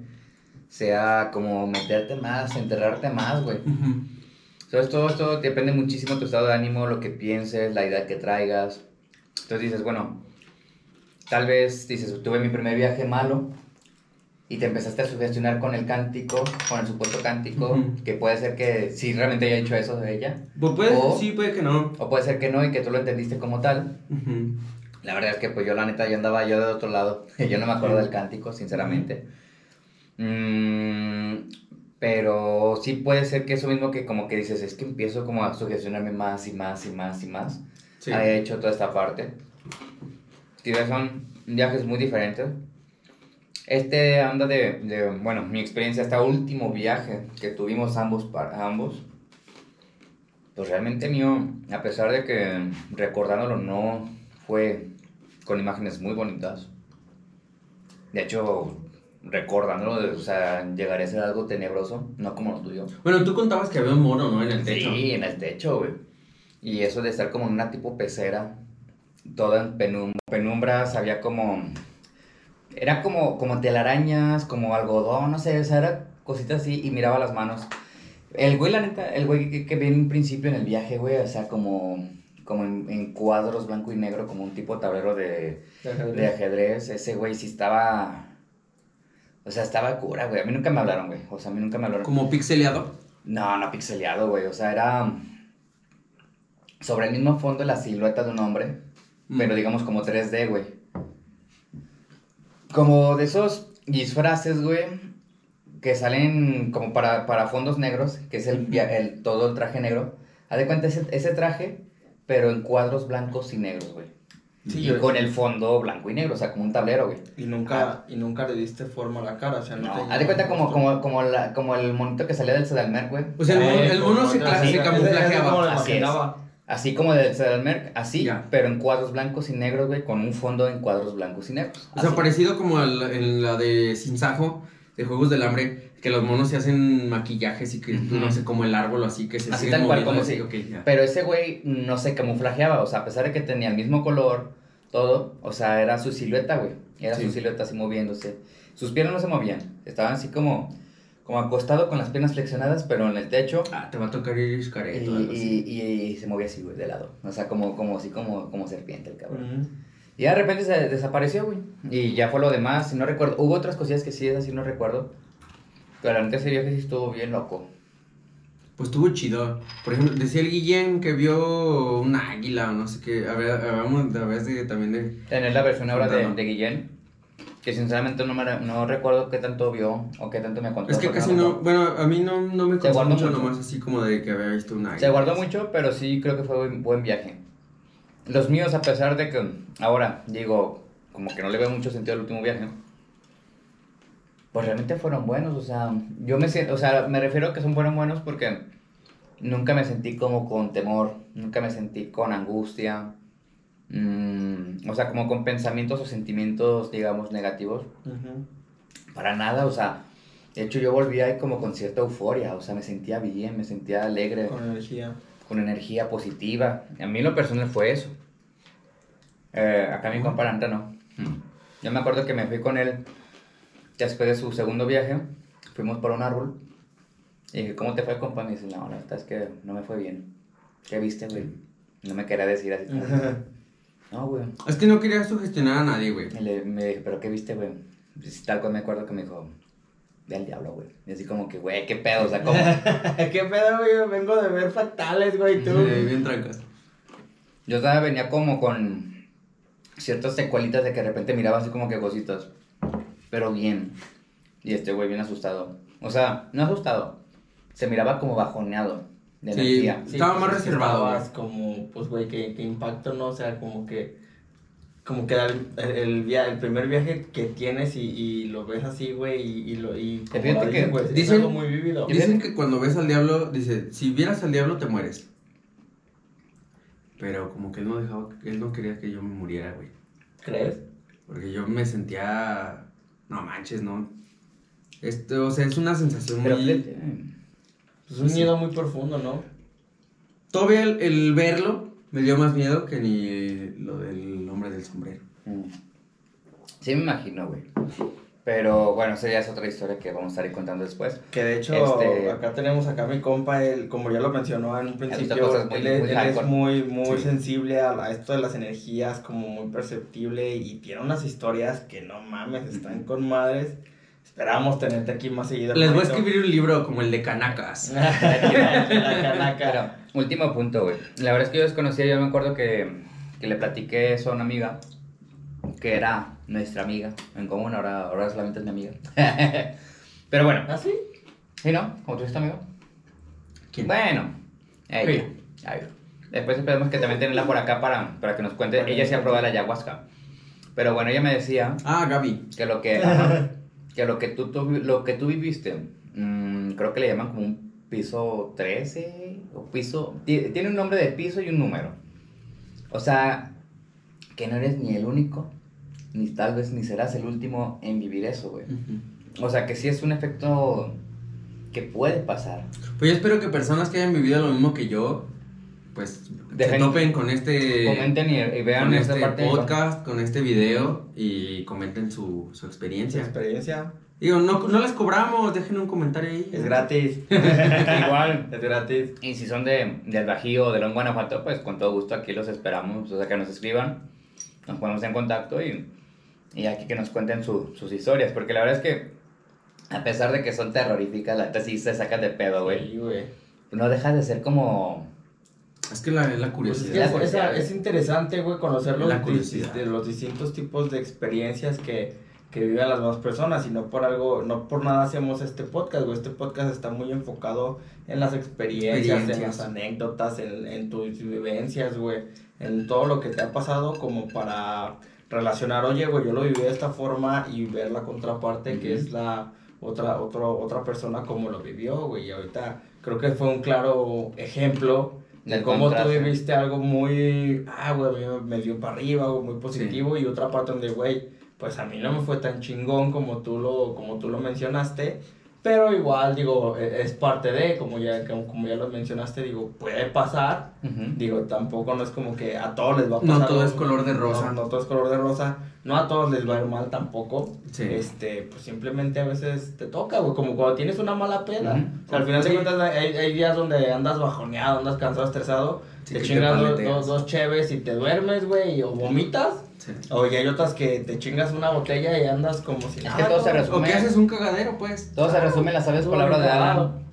sea como meterte más, enterrarte más, güey. Ujú. Entonces todo esto depende muchísimo de tu estado de ánimo, lo que pienses, la idea que traigas. Entonces dices, bueno, tal vez dices, tuve mi primer viaje malo y te empezaste a sugestionar con el cántico, con el supuesto cántico, Ujú. que puede ser que sí realmente haya hecho eso de ella, Pues puede, O- sí, puede que no. o puede ser que no y que tú lo entendiste como tal. Ujú. La verdad es que pues yo la neta yo andaba yo de otro lado. Yo no me acuerdo Sí. del cántico, sinceramente. Mm, pero sí puede ser que eso mismo que como que dices, es que empiezo como a sugestionarme más y más y más y más. Sí. Haya hecho toda esta parte. Quizás son viajes muy diferentes. Este anda de, de, bueno, mi experiencia, este último viaje que tuvimos ambos, para ambos, pues realmente mío, a pesar de que recordándolo no fue con imágenes muy bonitas. De hecho, recordándolo, o sea, llegaría a ser algo tenebroso, no como lo tuyo. Bueno, tú contabas que había un mono, ¿no? En el techo. Sí, en el techo, güey. Y eso de estar como en una tipo pecera, toda en penum- penumbras, había como... Era como, como telarañas, como algodón, no sé, o sea, era cositas así y miraba las manos. El güey, la neta, el güey que, que vi en un principio en el viaje, güey, o sea, como, como en, en cuadros blanco y negro, como un tipo tablero de, de ajedrez, ese güey sí estaba... O sea, estaba cura, güey. A mí nunca me hablaron, güey. O sea, a mí nunca me hablaron. Como pixeleado. No, no pixeleado, güey. O sea, era sobre el mismo fondo la silueta de un hombre, Mm. pero digamos como 3D, güey. Como de esos disfraces, güey, que salen como para, para fondos negros, que es el, via- el todo el traje negro. Haz de cuenta ese, ese traje, pero en cuadros blancos y negros, güey. Sí, y yo- con el fondo blanco y negro, o sea, como un tablero, güey. Y nunca, y nunca le diste forma a la cara, o sea, no, No, te haz de cuenta como, como, como, la, como el monito que salía del Sedalmer, güey. O sea, el, mono- Eh, el mono se, se camuflajeaba. Así es. Así como del Sedalmer, así, Ya. pero en cuadros blancos y negros, güey, con un fondo en cuadros blancos y negros. O sea, Así. parecido como al- en la de Sinsajo, de Juegos del Hambre, que los monos se hacen maquillajes y que, no sé, como el árbol así, que se Así tal cual, como así, si- ok, ya. Pero ese güey no se camuflajeaba, o sea, a pesar de que tenía el mismo color, todo, o sea, era su silueta, güey. Era Sí. su silueta así moviéndose. Sus piernas no se movían, estaban así como, como acostado con las piernas flexionadas, pero en el techo. Ah, te va a tocar ir Y, así. y, y- y se movía así, güey, de lado. O sea, como, como así, como, como serpiente el cabrón. Ujú. Y ya de repente se desapareció, güey. Y ya fue lo demás, y no recuerdo. Hubo otras cosillas que sí, esas sí no recuerdo. Pero la neta ese viaje sí estuvo bien loco. Pues estuvo chido. Por ejemplo, decía el Guillén que vio un águila o no sé qué. Hablamos a veces también de... Tener la versión ahora de, de Guillén, que sinceramente no, me, no recuerdo qué tanto vio o qué tanto me contó. Es que casi no, contó. bueno, a mí no, no me contó mucho, mucho. nomás así como de que había visto un águila. Se guardó mucho, pero sí creo que fue buen, buen viaje. Los míos, a pesar de que ahora digo, como que no le veo mucho sentido al último viaje, pues realmente fueron buenos. O sea, yo me siento, o sea, me refiero a que son fueron buenos porque nunca me sentí como con temor, nunca me sentí con angustia. Mm, o sea, como con pensamientos o sentimientos, digamos, negativos. Para nada, o sea, de hecho yo volví ahí como con cierta euforia, o sea, me sentía bien, me sentía alegre Con energía. con energía positiva. A mí lo personal fue eso. Eh, acá mi compa no. Yo me acuerdo que me fui con él después de su segundo viaje. Fuimos por un árbol. Y dije, ¿cómo te fue, compa? Me dice, no, la verdad es que no me fue bien. ¿Qué viste, güey? No me quería decir así. no, güey. Es que no quería sugestionar a nadie, güey. Le- me dije, ¿pero qué viste, güey? Pues, tal cual me acuerdo que me dijo, ve al diablo, güey. Y así como que, güey, ¿qué pedo? O sea, como... ¿Qué pedo, güey? Vengo de ver fatales, güey, tú. Sí, bien trancas. Yo todavía venía como con ciertas secuelitas de que de repente miraba así como que cositas. Pero bien. Y este güey bien asustado. O sea, no asustado. Se miraba como bajoneado de Sí. energía. Estaba más pues, es que reservado, Estabas como, pues, güey, que, que impacto, ¿no? O sea, como que. Como que el, el, via- el primer viaje que tienes y, y lo ves así, güey, y, y lo. Y como Fíjate lo que dicen, güey, es dicen- algo muy vívido. Dicen que cuando ves al diablo, dice, si vieras al diablo te mueres. Pero como que él no dejaba, él no quería que yo me muriera, güey. ¿Crees? Porque yo me sentía, no manches, no. Esto, o sea, es una sensación Pero muy... fíjate, Es un Sí. miedo muy profundo, ¿no? Todavía el, el verlo me dio más miedo que ni lo del hombre del sombrero. mm. Sí me imagino, güey. Pero bueno, esa ya es otra historia que vamos a estar ahí contando después. Que de hecho, Este- acá tenemos acá a mi compa, él, como ya lo mencionó en un principio, muy- él, es, muy él es hardcore. muy, muy Sí. sensible a, a esto de las energías, como muy perceptible y tiene unas historias que no mames, están con madres. Esperamos tenerte aquí más seguido. Les voy a escribir un libro como el de Canacas. la canaca. Pero, último punto, güey. La verdad es que yo desconocía, yo me acuerdo que, que le platiqué eso a una amiga, que era nuestra amiga en común, ahora, ahora solamente es mi amiga. Pero bueno, ¿Ah, sí? ¿sí no? ¿Cómo tuviste amigo? ¿Quién? Bueno, ella. Ay, Después esperemos que también tenerla por acá para, para que nos cuente. Ella sí ha probado la ayahuasca. Pero bueno, ella me decía Ah, Gaby. que lo que, ajá, que lo que tú, tú- lo que tú viviste, mm, creo que le llaman como un piso 13 o piso, ti- tiene un nombre de piso y un número. O sea, que no eres ni el único, ni tal vez ni serás el último en vivir eso, güey. O sea, que sí es un efecto que puede pasar. Pues yo espero que personas que hayan vivido lo mismo que yo, pues se Dejen- topen con este, Comenten y, y vean con este parte. podcast, con este video y comenten su, su Su experiencia. experiencia Digo, no, no les cobramos, dejen un comentario ahí. es gratis. Igual. Es gratis. Y si son de, del Bajío o de León, Guanajuato, pues con todo gusto aquí los esperamos. O sea, que nos escriban, nos ponemos en contacto y, y aquí que nos cuenten su- sus historias. Porque la verdad es que, a pesar de que son terroríficas, la neta sí se sacan de pedo, güey. Sí, güey. No deja de ser como. Es que la, la Pues es, curiosidad. que es, es- es interesante, güey, conocer los, curiosidad. de los distintos tipos de experiencias que, que viven las demás personas y no por algo, no por nada hacemos este podcast, güey. Este podcast está muy enfocado en las experiencias, en Experiencias. las anécdotas, en, en tus vivencias, güey, en todo lo que te ha pasado como para relacionar, oye, güey, yo lo viví de esta forma y ver la contraparte que Ujú. es la otra, otro, otra persona como lo vivió, güey. Y ahorita creo que fue un claro ejemplo de cómo tú contraste. viviste algo muy, ah, güey, me, dio para arriba, algo muy positivo, y otra parte donde, güey, pues a mí no me fue tan chingón como tú lo, como tú lo mencionaste, pero igual, digo, e- es parte de, como ya, como, ya lo mencionaste, digo, puede pasar, Ujú. digo, tampoco no es como que a todos les va a No pasar. todo es color de rosa. No, no todo es color de rosa, no a todos les va a ir mal tampoco, Sí. este, pues simplemente a veces te toca, güey, como cuando tienes una mala peda. Ujú. O sea, al final de Sí. cuentas hay, hay días donde andas bajoneado, andas cansado, estresado, Sí, te chingas dos, dos, dos cheves y te duermes, güey, o vomitas. Sí. O hay otras que te chingas una botella y andas como si Es que todo se ¿no? resume. O que haces un cagadero, pues. Todo se resume en las sabias palabras de. Alan.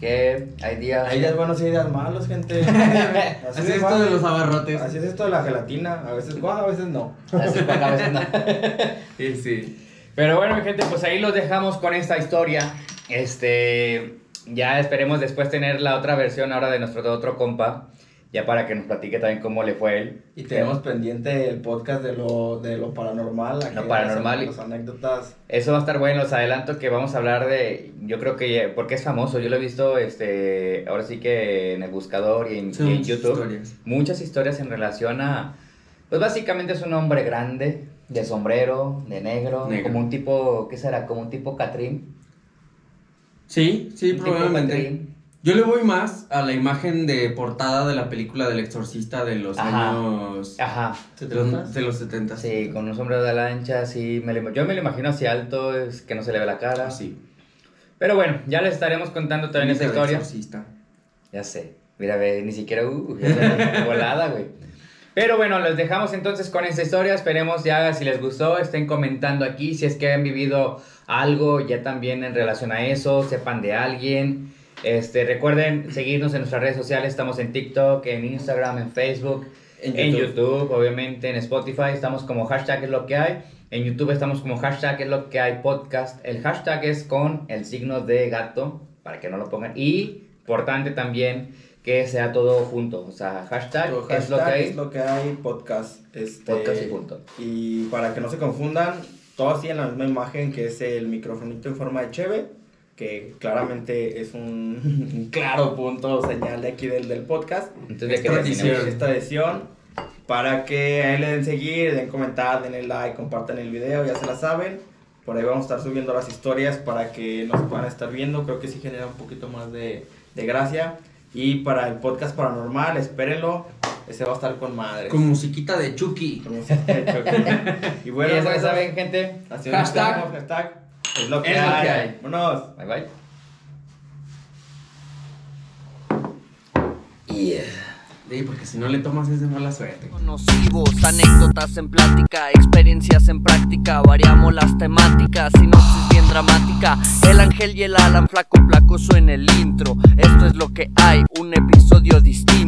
Que hay días. Hay días buenos y hay días malos, gente. Así es esto de los abarrotes. Así es esto de la gelatina. A veces cuaja, a veces no. Así es, a veces no. Sí, sí. Pero bueno, mi gente, pues ahí los dejamos con esta historia. Este, ya esperemos después tener la otra versión ahora de nuestro otro compa, ya para que nos platique también cómo le fue a él. Y tenemos pendiente el podcast de lo, de lo paranormal. aquellas- paranormal y- Las anécdotas. Eso va a estar bueno, os adelanto que vamos a hablar de, yo creo que, porque es famoso, yo lo he visto, este, ahora sí que en el buscador y en, Son y en muchas YouTube, historias. muchas historias en relación a, pues básicamente es un hombre grande, de sombrero, de negro, Negro. como un tipo, ¿qué será? Como un tipo Catrín. Sí, sí, Un tipo probablemente. Catrín. Yo le voy más a la imagen de portada de la película del exorcista de los Ajá. años... Ajá. De los, de los 70. Sí, con un sombrero de lancha, sí, me lo- yo me lo imagino así alto, es que no se le ve la cara. Sí. Pero bueno, ya les estaremos contando también de historia. exorcista. Ya sé. Mira, ve, ni siquiera uh, volada, güey. Pero bueno, los dejamos entonces con esta historia. Esperemos ya si les gustó, estén comentando aquí si es que han vivido algo ya también en relación a eso, sepan de alguien. Este, recuerden seguirnos en nuestras redes sociales, estamos en TikTok, en Instagram, en Facebook, En en YouTube. YouTube, obviamente, en Spotify, estamos como hashtag es lo que hay. En YouTube estamos como hashtag es lo que hay podcast. El hashtag es con el signo de gato, para que no lo pongan. Y importante también que sea todo junto. O sea, hashtag, Nuestro es lo que hashtag hay. es lo que hay, podcast. Este, Podcast y punto. Y para que no se confundan, todo así en la misma imagen que es el microfonito en forma de cheve, que claramente es un, claro punto señal de aquí del, del podcast. Entonces, ¿de Esta edición, esta edición, para que ahí le den seguir, den comentar, denle like, compartan el video, ya se la saben. Por ahí vamos a estar subiendo las historias para que nos puedan estar viendo. Creo que sí genera un poquito más de, de gracia. Y para el podcast paranormal, espérenlo. Ese va a estar con madre. Con musiquita de Chucky. Con música de choque. y bueno, ya pues, saben, gente. Hashtag. hashtag. Es lo que Es lo hay. que hay. Vámonos. Bye bye. Sí, porque si no le tomas es de mala suerte. Nocivos, anécdotas en plática, experiencias en práctica, variamos las temáticas, sinopsis bien dramática, el ángel y el Alan flaco placoso en el intro, esto es lo que hay, un episodio distinto.